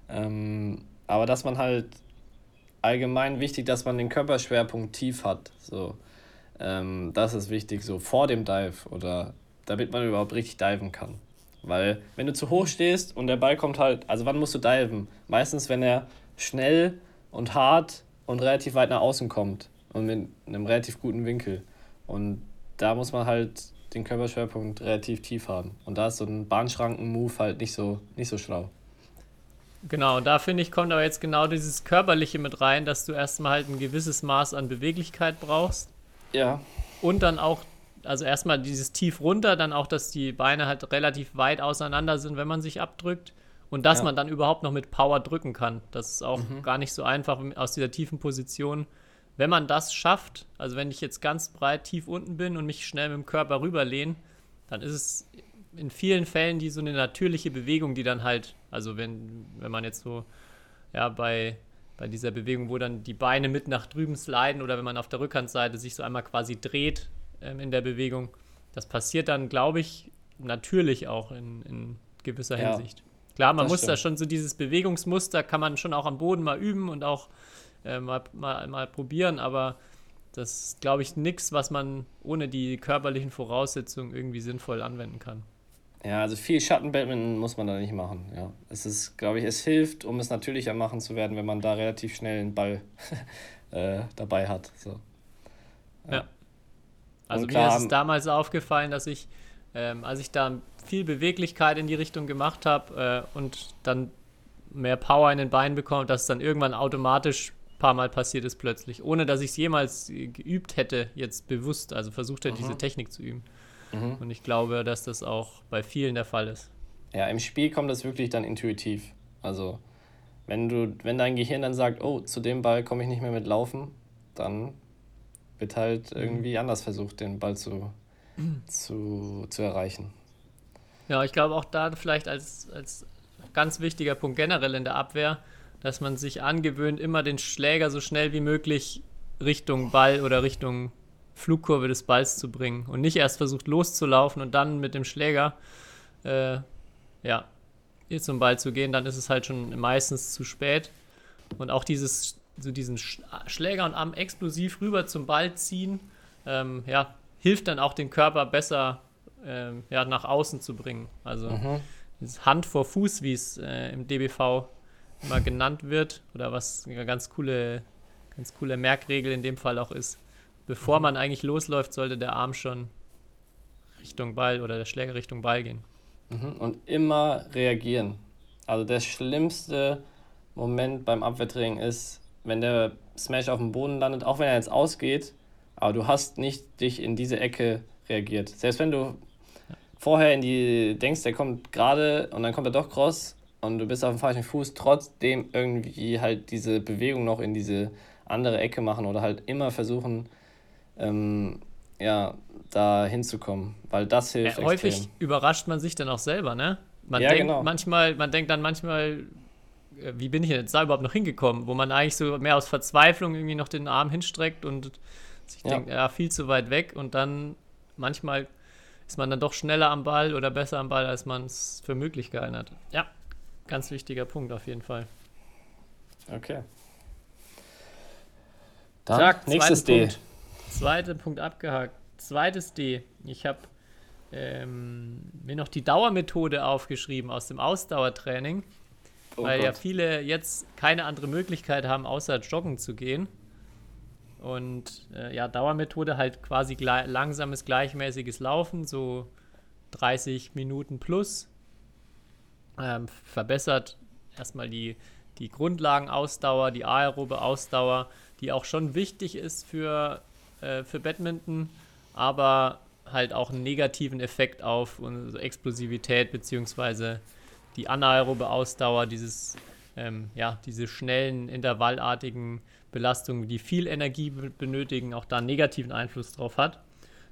Ähm, aber dass man halt allgemein wichtig, dass man den Körperschwerpunkt tief hat. So. Ähm, das ist wichtig, so vor dem Dive oder damit man überhaupt richtig diven kann. Weil, wenn du zu hoch stehst und der Ball kommt halt, also wann musst du diven? Meistens, wenn er schnell und hart und relativ weit nach außen kommt und mit einem relativ guten Winkel. Und da muss man halt den Körperschwerpunkt relativ tief haben. Und da ist so ein Bahnschranken-Move halt nicht so, nicht so schlau. Genau, und da finde ich, kommt aber jetzt genau dieses Körperliche mit rein, dass du erstmal halt ein gewisses Maß an Beweglichkeit brauchst. Ja, Und dann auch, also erstmal dieses tief runter, dann auch, dass die Beine halt relativ weit auseinander sind, wenn man sich abdrückt. Und dass Ja. man dann überhaupt noch mit Power drücken kann. Das ist auch gar nicht so einfach aus dieser tiefen Position. Wenn man das schafft, also wenn ich jetzt ganz breit tief unten bin und mich schnell mit dem Körper rüberlehne, dann ist es in vielen Fällen die so eine natürliche Bewegung, die dann halt, also wenn, wenn man jetzt so, ja, bei, bei dieser Bewegung, wo dann die Beine mit nach drüben sliden oder wenn man auf der Rückhandseite sich so einmal quasi dreht ähm, in der Bewegung, das passiert dann, glaube ich, natürlich auch in, in gewisser Ja, Hinsicht. Klar, man muss da stimmt. schon so dieses Bewegungsmuster, kann man schon auch am Boden mal üben und auch äh, mal, mal, mal probieren, aber das ist, glaube ich, nichts, was man ohne die körperlichen Voraussetzungen irgendwie sinnvoll anwenden kann. Ja, also viel Schattenbadminton muss man da nicht machen. Ja. Es ist, glaube ich, es hilft, um es natürlicher machen zu werden, wenn man da relativ schnell einen Ball äh, dabei hat. So. Ja. Also mir ist es damals aufgefallen, dass ich, ähm, als ich da viel Beweglichkeit in die Richtung gemacht habe äh, und dann mehr Power in den Beinen bekomme, dass es dann irgendwann automatisch ein paar Mal passiert ist plötzlich, ohne dass ich es jemals geübt hätte, jetzt bewusst, also versucht hätte, diese Technik zu üben. Mhm. Und ich glaube, dass das auch bei vielen der Fall ist. Ja, im Spiel kommt das wirklich dann intuitiv. Also, wenn du, wenn dein Gehirn dann sagt, oh, zu dem Ball komme ich nicht mehr mit Laufen, dann wird halt irgendwie anders versucht, den Ball zu, zu, zu erreichen. Ja, ich glaube auch da vielleicht als, als ganz wichtiger Punkt generell in der Abwehr, dass man sich angewöhnt, immer den Schläger so schnell wie möglich Richtung Ball oder Richtung Flugkurve des Balls zu bringen und nicht erst versucht loszulaufen und dann mit dem Schläger äh, ja, hier zum Ball zu gehen, dann ist es halt schon meistens zu spät. Und auch dieses, so diesen Sch Schläger und Arm explosiv rüber zum Ball ziehen, ähm, ja, hilft dann auch den Körper besser ähm, ja, nach außen zu bringen. Also dieses Hand vor Fuß, wie es äh, im DBV immer genannt wird, oder was eine ganz coole, ganz coole Merkregel in dem Fall auch ist. Bevor man eigentlich losläuft, sollte der Arm schon Richtung Ball oder der Schläger Richtung Ball gehen. Mhm. Und immer reagieren. Also der schlimmste Moment beim Abwehrtraining ist, wenn der Smash auf dem Boden landet, auch wenn er jetzt ausgeht, aber du hast nicht dich in diese Ecke reagiert. Selbst wenn du vorher in die denkst, der kommt gerade und dann kommt er doch cross und du bist auf dem falschen Fuß, trotzdem irgendwie halt diese Bewegung noch in diese andere Ecke machen oder halt immer versuchen, ähm, ja, da hinzukommen, weil das Ja, hilft häufig extrem. überrascht man sich dann auch selber, ne? Man Ja, denkt genau. manchmal, man denkt dann manchmal, wie bin ich denn jetzt da überhaupt noch hingekommen? Wo man eigentlich so mehr aus Verzweiflung irgendwie noch den Arm hinstreckt und sich Ja. denkt, ja, viel zu weit weg und dann manchmal ist man dann doch schneller am Ball oder besser am Ball, als man es für möglich gehalten hat. Ja, ganz wichtiger Punkt auf jeden Fall. Okay. Dann Zack, nächstes D. Punkt. Zweiter Punkt abgehakt. Zweites D. Ich habe ähm, mir noch die Dauermethode aufgeschrieben aus dem Ausdauertraining, Oh weil ja Gott. viele jetzt keine andere Möglichkeit haben, außer joggen zu gehen. Und äh, ja, Dauermethode halt quasi glei langsames, gleichmäßiges Laufen, so 30 Minuten plus. Ähm, verbessert erstmal die, die Grundlagenausdauer, die aerobe Ausdauer, die auch schon wichtig ist für, äh, für Badminton, aber halt auch einen negativen Effekt auf unsere Explosivität bzw. die anaerobe Ausdauer, dieses, ähm, ja, diese schnellen, intervallartigen Belastungen, die viel Energie benötigen, auch da einen negativen Einfluss drauf hat.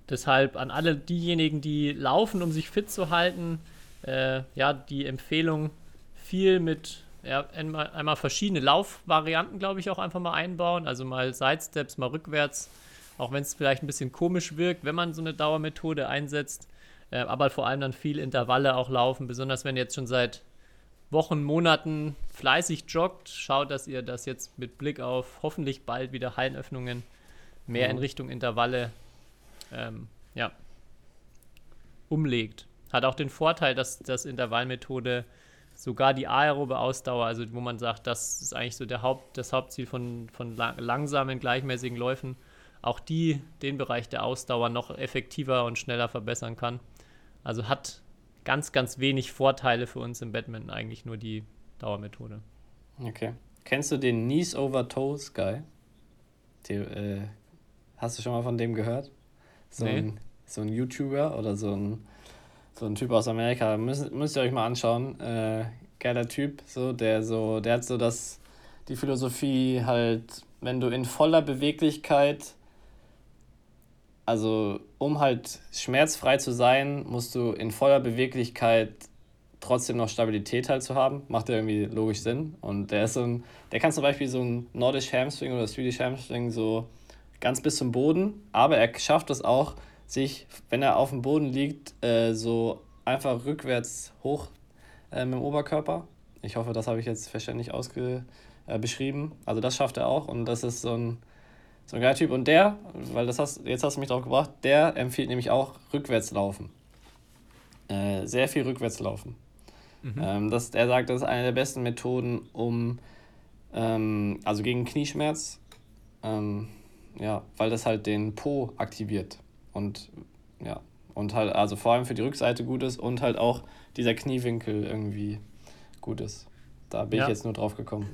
Deshalb an alle diejenigen, die laufen, um sich fit zu halten, äh, ja, die Empfehlung, viel mit ja, einmal, einmal verschiedene Laufvarianten, glaube ich, auch einfach mal einbauen. Also mal Sidesteps, mal rückwärts, auch wenn es vielleicht ein bisschen komisch wirkt, wenn man so eine Dauermethode einsetzt. Äh, aber vor allem dann viel Intervalle auch laufen, besonders wenn ihr jetzt schon seit Wochen, Monaten fleißig joggt. Schaut, dass ihr das jetzt mit Blick auf hoffentlich bald wieder Hallenöffnungen mehr ja. in Richtung Intervalle ähm, ja, umlegt. Hat auch den Vorteil, dass das Intervallmethode sogar die aerobe Ausdauer, also wo man sagt, das ist eigentlich so der Haupt, das Hauptziel von, von langsamen, gleichmäßigen Läufen, auch die den Bereich der Ausdauer noch effektiver und schneller verbessern kann. Also hat ganz, ganz wenig Vorteile für uns im Badminton, eigentlich nur die Dauermethode. Okay. Kennst du den Knees over Toes Guy? Die, äh, hast du schon mal von dem gehört? So, nee. ein, so ein YouTuber oder so ein so ein Typ aus Amerika, müsst, müsst ihr euch mal anschauen. Äh, geiler Typ, so, der so, der hat so das, die Philosophie halt, wenn du in voller Beweglichkeit, also um halt schmerzfrei zu sein, musst du in voller Beweglichkeit trotzdem noch Stabilität halt zu haben. Macht ja irgendwie logisch Sinn. Und der ist so ein, der kann zum Beispiel so ein Nordisch Hamstring oder Swedish Hamstring so ganz bis zum Boden, aber er schafft es auch, sich, wenn er auf dem Boden liegt, äh, so einfach rückwärts hoch äh, mit dem Oberkörper. Ich hoffe, das habe ich jetzt verständlich ausge äh, beschrieben. Also das schafft er auch und das ist so ein, so ein geiler Typ. Und der, weil das hast, jetzt hast du mich drauf gebracht, der empfiehlt nämlich auch rückwärts laufen. Äh, sehr viel rückwärts laufen. Mhm. Ähm, das, er sagt, das ist eine der besten Methoden, um, ähm, also gegen Knieschmerz, ähm, ja, weil das halt den Po aktiviert und ja, und halt, also vor allem für die Rückseite gut ist und halt auch dieser Kniewinkel irgendwie gut ist. Da bin ja. ich jetzt nur drauf gekommen.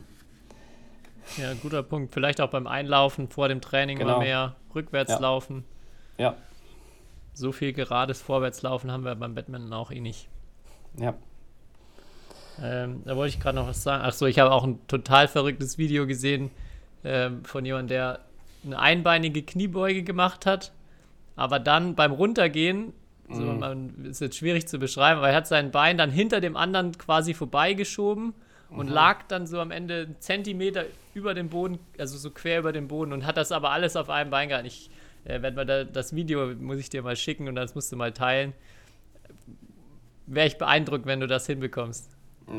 Ja, guter Punkt. Vielleicht auch beim Einlaufen vor dem Training genau. immer mehr rückwärts ja. laufen. Ja. So viel gerades Vorwärtslaufen haben wir beim Badminton auch eh nicht. Ja. Ähm, da wollte ich gerade noch was sagen. Achso, ich habe auch ein total verrücktes Video gesehen ähm, von jemandem, der eine einbeinige Kniebeuge gemacht hat aber dann beim Runtergehen, so, mhm. man, ist jetzt schwierig zu beschreiben, aber er hat sein Bein dann hinter dem anderen quasi vorbeigeschoben und mhm. lag dann so am Ende einen Zentimeter über dem Boden, also so quer über dem Boden und hat das aber alles auf einem Bein gehabt. Ich äh, werde mal da, das Video, muss ich dir mal schicken und das musst du mal teilen. Wäre ich beeindruckt, wenn du das hinbekommst.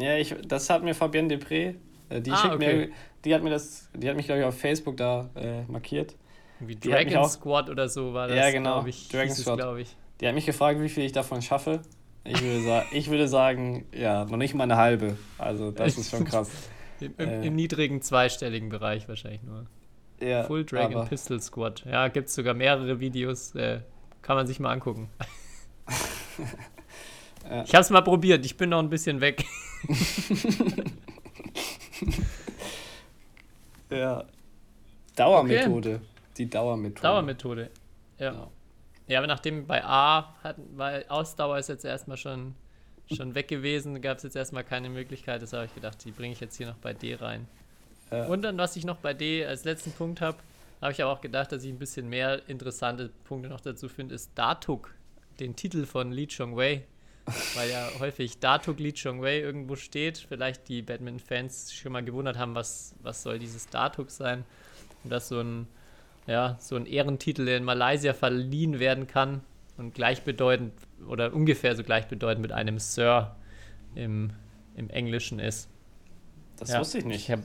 Ja, ich, das hat mir Fabienne Depré, äh, die, ah, schickt okay. mir, die hat mir das, die hat mich, glaube ich, auf Facebook da äh, markiert. Wie Dragon auch, Squad oder so war das, ja, genau, ich. Dragon Squad. ich. Die hat mich gefragt, wie viel ich davon schaffe. Ich würde, ich würde sagen, ja, noch nicht mal eine halbe. Also das ist schon krass. Im, im, äh, Im, niedrigen zweistelligen Bereich wahrscheinlich nur. Ja, Full Dragon aber. Pistol Squad. Ja, gibt es sogar mehrere Videos. Äh, kann man sich mal angucken. ja. Ich habe es mal probiert. Ich bin noch ein bisschen weg. ja. Dauermethode. Okay. Die Dauermethode. Dauermethode, ja. Genau. Ja, aber nachdem bei A, hat, weil Ausdauer ist jetzt erstmal schon, schon weg gewesen, gab es jetzt erstmal keine Möglichkeit. Das habe ich gedacht, die bringe ich jetzt hier noch bei D rein. Ja. Und dann, was ich noch bei D als letzten Punkt habe, habe ich aber auch gedacht, dass ich ein bisschen mehr interessante Punkte noch dazu finde, ist Datuk, den Titel von Li Chongwei. Weil ja häufig Datuk Li Chongwei irgendwo steht. Vielleicht die Badminton-Fans schon mal gewundert haben, was, was soll dieses Datuk sein. Und das so ein ja, so ein Ehrentitel, der in Malaysia verliehen werden kann und gleichbedeutend oder ungefähr so gleichbedeutend mit einem Sir im, im Englischen ist. Das ja, wusste ich nicht. Ich hab,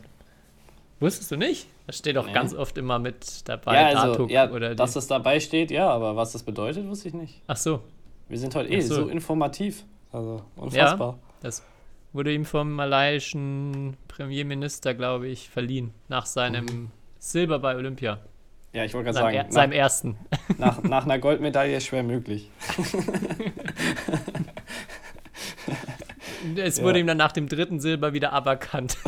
wusstest du nicht? Das steht auch nee. ganz oft immer mit dabei. Ja, also, ja, oder dass das dabei steht, ja, aber was das bedeutet, wusste ich nicht. Ach so. Wir sind heute eh so. so. informativ. Also unfassbar. Ja, das wurde ihm vom malaiischen Premierminister, glaube ich, verliehen, nach seinem mhm. Silber bei Olympia. Ja, ich wollte gerade sagen. Er, seinem ersten. Nach, nach einer Goldmedaille schwer möglich. Es Ja. wurde ihm dann nach dem dritten Silber wieder aberkannt.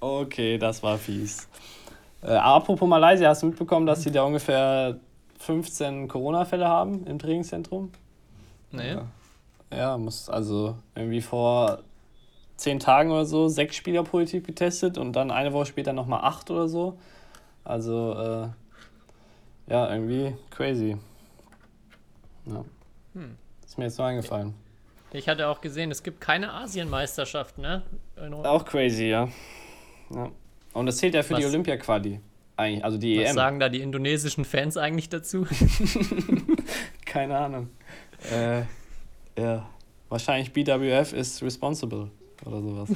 Okay, das war fies. Äh, apropos Malaysia, hast du mitbekommen, dass sie da ungefähr 15 Corona-Fälle haben im Trainingszentrum? Nee. Ja. Ja, muss also irgendwie vor zehn Tagen oder so sechs Spieler positiv getestet und dann eine Woche später nochmal acht oder so. Also, äh, ja, irgendwie crazy. Ja. Hm. Ist mir jetzt nur eingefallen. Ich hatte auch gesehen, es gibt keine Asienmeisterschaft, ne? Auch crazy, ja. ja. Und das zählt ja für die Was- Olympia-Quali. Eigentlich, also die Was EM. sagen da die indonesischen Fans eigentlich dazu? Keine Ahnung. Äh, ja. Wahrscheinlich BWF ist responsible oder sowas.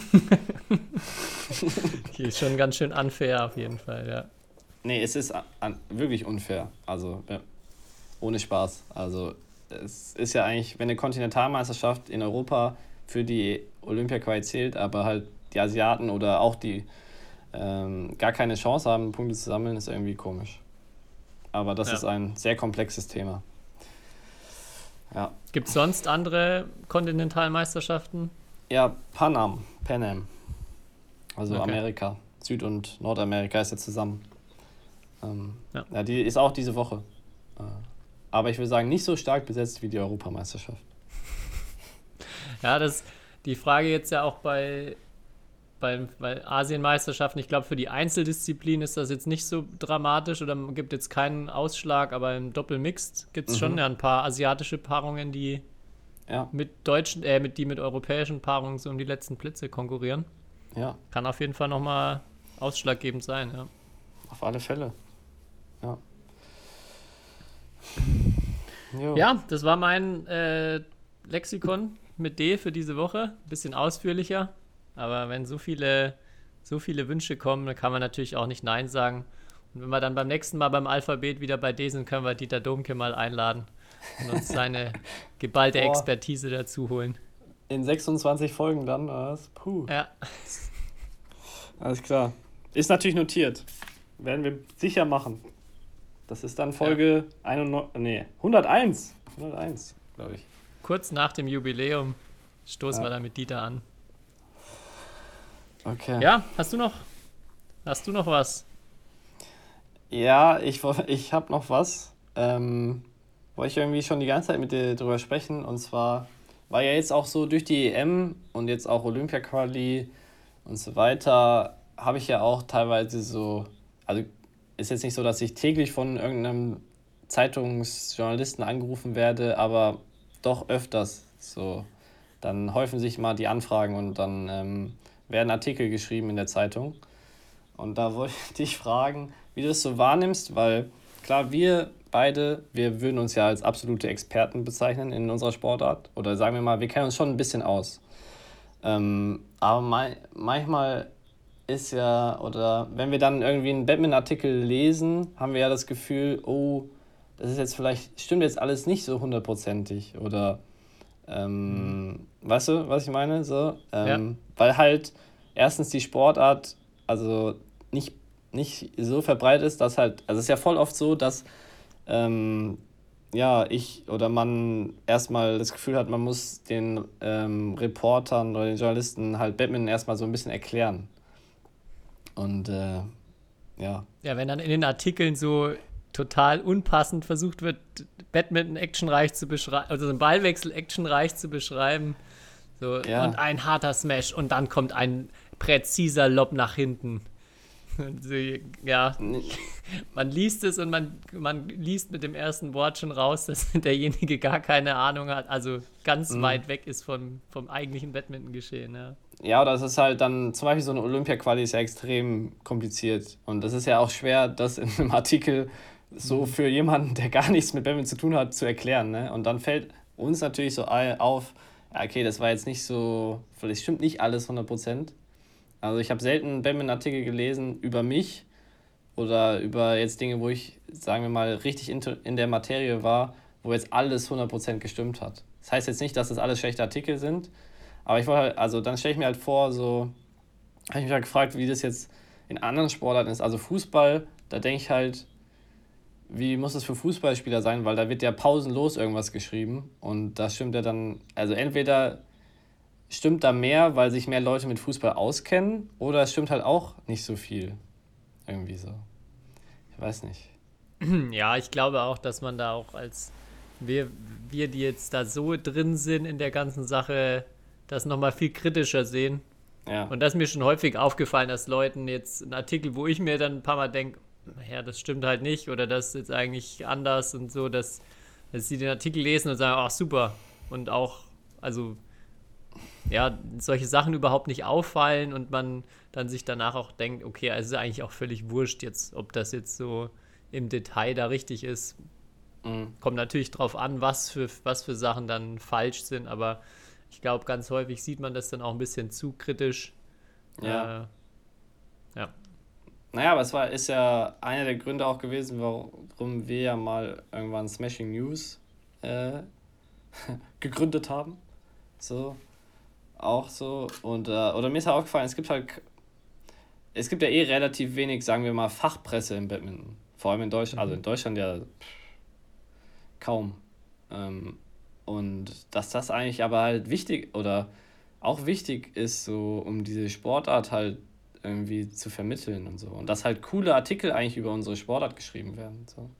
Die ist schon ganz schön unfair auf jeden Fall, ja. Nee, es ist an, an, wirklich unfair. Also, ja, ohne Spaß. Also, es ist ja eigentlich, wenn eine Kontinentalmeisterschaft in Europa für die Olympia zählt, aber halt die Asiaten oder auch die ähm, gar keine Chance haben, Punkte zu sammeln, ist irgendwie komisch. Aber das Ja. ist ein sehr komplexes Thema. Ja. Gibt es sonst andere Kontinentalmeisterschaften? Ja, Panam, Pan-Am. Also Okay. Amerika. Süd- und Nordamerika ist ja zusammen. Ähm, Ja. ja. die ist auch diese Woche. Äh, aber ich würde sagen, nicht so stark besetzt wie die Europameisterschaft. Ja, das die Frage jetzt ja auch bei, bei, bei Asienmeisterschaften. Ich glaube, für die Einzeldisziplin ist das jetzt nicht so dramatisch oder gibt jetzt keinen Ausschlag, aber im Doppelmixed gibt es schon Mhm. ja ein paar asiatische Paarungen, die Ja, mit deutschen, äh, mit, die mit europäischen Paarungen so um die letzten Plätze konkurrieren. ja, Kann auf jeden Fall nochmal ausschlaggebend sein, ja. auf alle Fälle. Ja. Jo. Ja, das war mein äh, Lexikon mit D für diese Woche. Bisschen ausführlicher. Aber wenn so viele, so viele Wünsche kommen, dann kann man natürlich auch nicht Nein sagen. Und wenn wir dann beim nächsten Mal beim Alphabet wieder bei D sind, können wir Dieter Domke mal einladen und uns seine geballte Boah. Expertise dazu holen. In 26 Folgen dann, was? Puh. Ja, Alles klar. Ist natürlich notiert. Werden wir sicher machen. Das ist dann Folge 91, nee, 101. 101, glaube ich. kurz nach dem Jubiläum stoßen Ja. wir dann mit Dieter an. Okay. Ja, hast du noch, hast du noch was? Ja, ich, ich habe noch was. Ähm, wollte ich irgendwie schon die ganze Zeit mit dir drüber sprechen. Und zwar war ja jetzt auch so durch die EM und jetzt auch Olympia-Quali und so weiter, habe ich ja auch teilweise so, also ist jetzt nicht so, dass ich täglich von irgendeinem Zeitungsjournalisten angerufen werde, aber doch öfters so. Dann häufen sich mal die Anfragen und dann ähm, werden Artikel geschrieben in der Zeitung. Und da wollte ich dich fragen, wie du es so wahrnimmst, weil klar, wir beide, wir würden uns ja als absolute Experten bezeichnen in unserer Sportart. Oder sagen wir mal, wir kennen uns schon ein bisschen aus. Ähm, aber manchmal ist ja, oder wenn wir dann irgendwie einen Batman-Artikel lesen, haben wir ja das Gefühl, oh, das ist jetzt vielleicht, stimmt jetzt alles nicht so hundertprozentig. Oder, ähm, weißt du, was ich meine? So, ähm, Weil halt erstens die Sportart, also nicht, nicht so verbreitet ist, dass halt, also es ist ja voll oft so, dass ähm, ja, ich oder man erstmal das Gefühl hat, man muss den ähm, Reportern oder den Journalisten halt Batman erstmal so ein bisschen erklären. Und äh, ja, Ja, wenn dann in den Artikeln so total unpassend versucht wird, Badminton actionreich zu beschreiben, also einen Ballwechsel actionreich zu beschreiben. So, Ja. Und ein harter Smash und dann kommt ein präziser Lob nach hinten. Ja, man liest es und man, man liest mit dem ersten Wort schon raus, dass derjenige gar keine Ahnung hat, also ganz Mhm. weit weg ist vom, vom eigentlichen Badminton-Geschehen. Ja. Ja, oder es ist halt dann, zum Beispiel so eine Olympia-Quali ist ja extrem kompliziert. Und es ist ja auch schwer, das in einem Artikel so für jemanden, der gar nichts mit Badminton zu tun hat, zu erklären. Ne? Und dann fällt uns natürlich so auf, okay, das war jetzt nicht so, vielleicht stimmt nicht alles 100%. Also ich habe selten einen Badminton-Artikel gelesen über mich oder über jetzt Dinge, wo ich, sagen wir mal, richtig in, der Materie war, wo jetzt alles 100% gestimmt hat. Das heißt jetzt nicht, dass das alles schlechte Artikel sind, aber ich wollte halt, also dann stelle ich mir halt vor, so, habe ich mich halt gefragt, wie das jetzt in anderen Sportarten ist. Also Fußball, da denke ich halt, wie muss es für Fußballspieler sein, weil da wird ja pausenlos irgendwas geschrieben und das stimmt ja dann, also entweder stimmt da mehr, weil sich mehr Leute mit Fußball auskennen oder es stimmt halt auch nicht so viel. Irgendwie so. Ich weiß nicht. Ja, ich glaube auch, dass man da auch als wir, wir, die jetzt da so drin sind in der ganzen Sache, das nochmal viel kritischer sehen. Ja. Und das ist mir schon häufig aufgefallen, dass Leuten jetzt ein Artikel, wo ich mir dann ein paar Mal denke, ja, das stimmt halt nicht oder das ist jetzt eigentlich anders und so, dass, dass sie den Artikel lesen und sagen, ach super. Und auch, also, ja, solche Sachen überhaupt nicht auffallen und man dann sich danach auch denkt, okay, also ist eigentlich auch völlig wurscht jetzt, ob das jetzt so im Detail da richtig ist. Mhm. Kommt natürlich drauf an, was für, was für Sachen dann falsch sind, aber ich glaube, ganz häufig sieht man das dann auch ein bisschen zu kritisch. Ja. Äh, ja. Naja, aber es war, ist ja einer der Gründe auch gewesen, warum wir ja mal irgendwann Smashing News äh, gegründet haben. So. Auch so. Und, äh, oder mir ist ja aufgefallen, es gibt halt. Es gibt ja eh relativ wenig, sagen wir mal, Fachpresse im Badminton. Vor allem in Deutschland, also in Deutschland ja kaum. Ähm, und dass das eigentlich aber halt wichtig oder auch wichtig ist, so um diese Sportart halt irgendwie zu vermitteln und so. Und dass halt coole Artikel eigentlich über unsere Sportart geschrieben werden. So.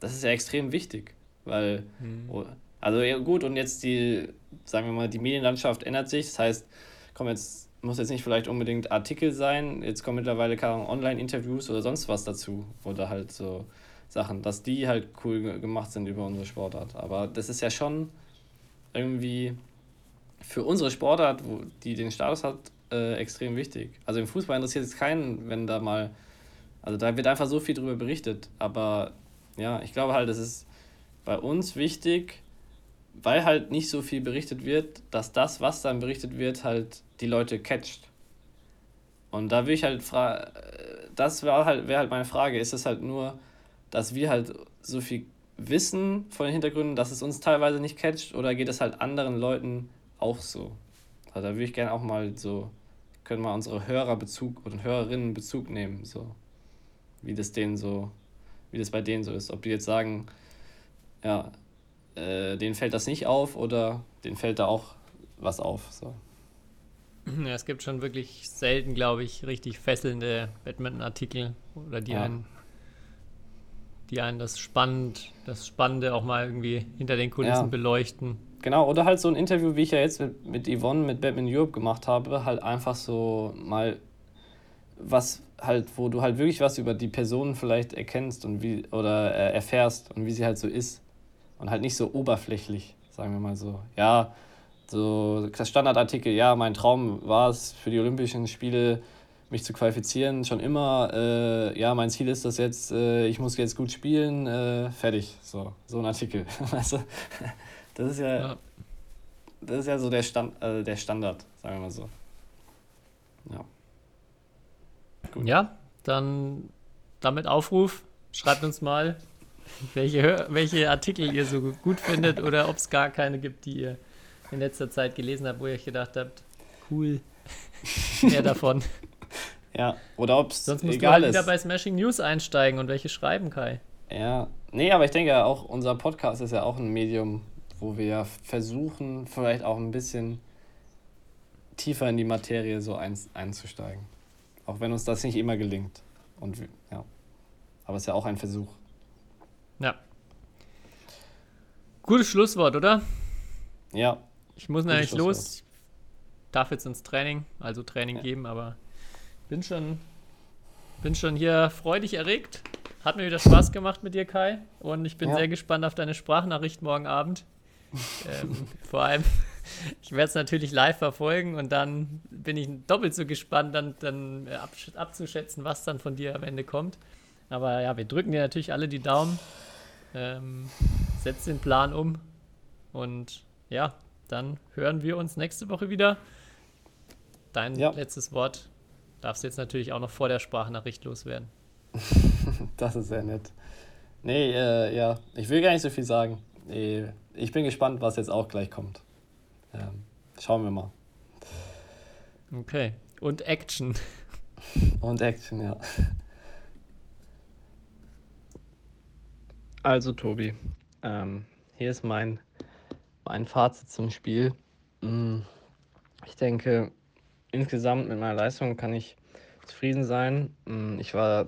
Das ist ja extrem wichtig, weil, oh, also ja gut, und jetzt die, sagen wir mal, die Medienlandschaft ändert sich. Das heißt, komm jetzt, muss jetzt nicht vielleicht unbedingt Artikel sein, jetzt kommen mittlerweile Online-Interviews oder sonst was dazu. Oder halt so Sachen, dass die halt cool ge- gemacht sind über unsere Sportart. Aber das ist ja schon irgendwie für unsere Sportart, wo die den Status hat, äh, extrem wichtig. Also im Fußball interessiert es keinen, wenn da mal, also da wird einfach so viel drüber berichtet. Aber ja, ich glaube halt, es ist bei uns wichtig, weil halt nicht so viel berichtet wird, dass das, was dann berichtet wird, halt die Leute catcht. Und da will ich halt fragen, das wäre halt, wär halt meine Frage, ist es halt nur, dass wir halt so viel wissen von den Hintergründen, dass es uns teilweise nicht catcht oder geht es halt anderen Leuten auch so? Also da würde ich gerne auch mal so, können mal unsere Hörer Bezug oder Hörerinnen Bezug nehmen, so wie das denen so, wie das bei denen so ist. Ob die jetzt sagen, ja, äh, denen fällt das nicht auf oder denen fällt da auch was auf. So. Ja, es gibt schon wirklich selten, glaube ich, richtig fesselnde Badminton-Artikel oder die Ja. einen, die einen das spannend, das Spannende auch mal irgendwie hinter den Kulissen Ja. beleuchten. Genau, oder halt so ein Interview, wie ich ja jetzt mit, mit Yvonne mit Batman Europe gemacht habe, halt einfach so mal was halt, wo du halt wirklich was über die Person vielleicht erkennst und wie oder äh, erfährst und wie sie halt so ist. Und halt nicht so oberflächlich, sagen wir mal so. Ja, so das Standardartikel, ja, mein Traum war es für die Olympischen Spiele mich zu qualifizieren, schon immer. Äh, ja, mein Ziel ist das jetzt, äh, ich muss jetzt gut spielen, äh, fertig. So, so ein Artikel. Weißt du? Das ist ja, Ja. das ist ja so der, Stand, äh, der Standard, sagen wir mal so. Ja. Gut. Ja, dann damit Aufruf. Schreibt uns mal, welche, welche Artikel ihr so gut findet oder ob es gar keine gibt, die ihr in letzter Zeit gelesen habt, wo ihr euch gedacht habt, cool, mehr davon. Ja, oder ob es Sonst musst du egal halt ist. wieder bei Smashing News einsteigen und welche schreiben, Kai. Ja, nee, aber ich denke ja auch, unser Podcast ist ja auch ein Medium, wo wir versuchen, vielleicht auch ein bisschen tiefer in die Materie so ein, einzusteigen. Auch wenn uns das nicht immer gelingt. Und ja. Aber es ist ja auch ein Versuch. Ja. Gutes Schlusswort, oder? Ja, Ich muss Schlusswort. los. Ich darf jetzt ins Training, also Training Ja. geben, aber bin schon, bin schon hier freudig erregt. Hat mir wieder Spaß gemacht mit dir, Kai. Und ich bin Ja. sehr gespannt auf deine Sprachnachricht morgen Abend. ähm, vor allem, ich werde es natürlich live verfolgen und dann bin ich doppelt so gespannt, dann, dann abzuschätzen, was dann von dir am Ende kommt. Aber ja, wir drücken dir natürlich alle die Daumen. Ähm, setz den Plan um. Und ja, dann hören wir uns nächste Woche wieder. Dein Ja. letztes Wort darfst du jetzt natürlich auch noch vor der Sprachnachricht loswerden. das ist sehr nett. Nee, äh, ja, ich will gar nicht so viel sagen. Ich bin gespannt, was jetzt auch gleich kommt. Ähm, schauen wir mal. Okay. Und Action. Und Action, ja. Also Tobi, ähm, hier ist mein, mein Fazit zum Spiel. Mm, Ich denke, insgesamt mit meiner Leistung kann ich zufrieden sein. Mm, Ich war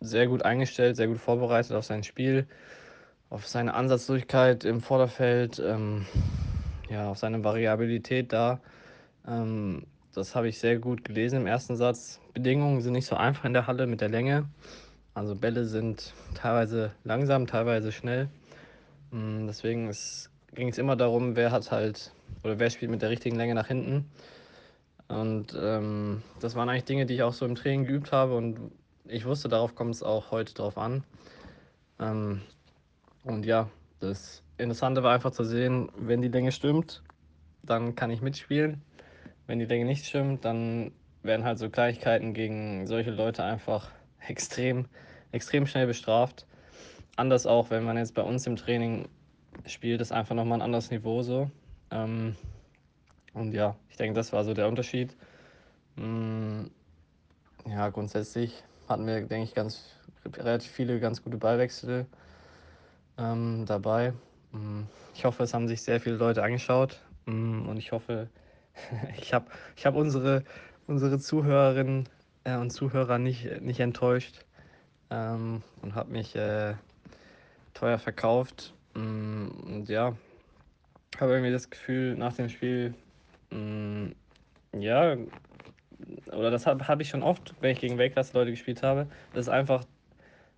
sehr gut eingestellt, sehr gut vorbereitet auf sein Spiel, auf seine Ansatzlosigkeit im Vorderfeld, ähm, ja, auf seine Variabilität da. Ähm, das habe ich sehr gut gelesen im ersten Satz. Bedingungen sind nicht so einfach in der Halle mit der Länge. Also Bälle sind teilweise langsam, teilweise schnell. Mm, Deswegen ging es immer darum, wer hat halt oder wer spielt mit der richtigen Länge nach hinten. Und ähm, das waren eigentlich Dinge, die ich auch so im Training geübt habe und ich wusste, darauf kommt es auch heute drauf an. Ähm, und ja, das Interessante war einfach zu sehen, wenn die Länge stimmt, dann kann ich mitspielen. Wenn die Länge nicht stimmt, dann werden halt so Kleinigkeiten gegen solche Leute einfach extrem, extrem schnell bestraft. Anders auch, wenn man jetzt bei uns im Training spielt, ist einfach nochmal ein anderes Niveau so. Ähm, und ja, ich denke, das war so der Unterschied. Mm, ja, grundsätzlich hatten wir, denke ich, ganz relativ viele ganz gute Ballwechsel ähm, dabei. Mm, Ich hoffe, es haben sich sehr viele Leute angeschaut Mm, und ich hoffe, ich habe ich hab unsere, unsere Zuhörerinnen äh, und Zuhörer nicht, nicht enttäuscht ähm, und habe mich äh, teuer verkauft. Mm, Und ja, habe irgendwie das Gefühl nach dem Spiel, mm, ja, oder das habe hab ich schon oft, wenn ich gegen Weltklasse-Leute gespielt habe, das ist einfach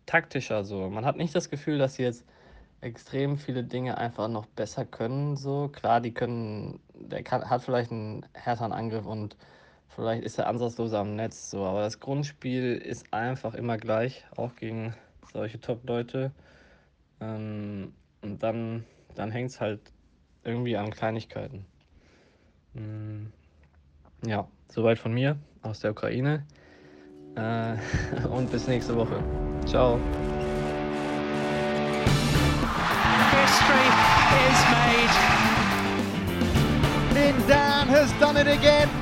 taktischer so. Man hat nicht das Gefühl, dass sie jetzt extrem viele Dinge einfach noch besser können. So klar, die können, der kann, hat vielleicht einen härteren Angriff und vielleicht ist er ansatzloser am Netz. So, aber das Grundspiel ist einfach immer gleich, auch gegen solche Top-Leute. Ähm, und dann, dann hängt es halt irgendwie an Kleinigkeiten. Mm, Ja, soweit von mir aus der Ukraine. Äh, und bis nächste Woche. Ciao. History is made. Lin Dan has done it again.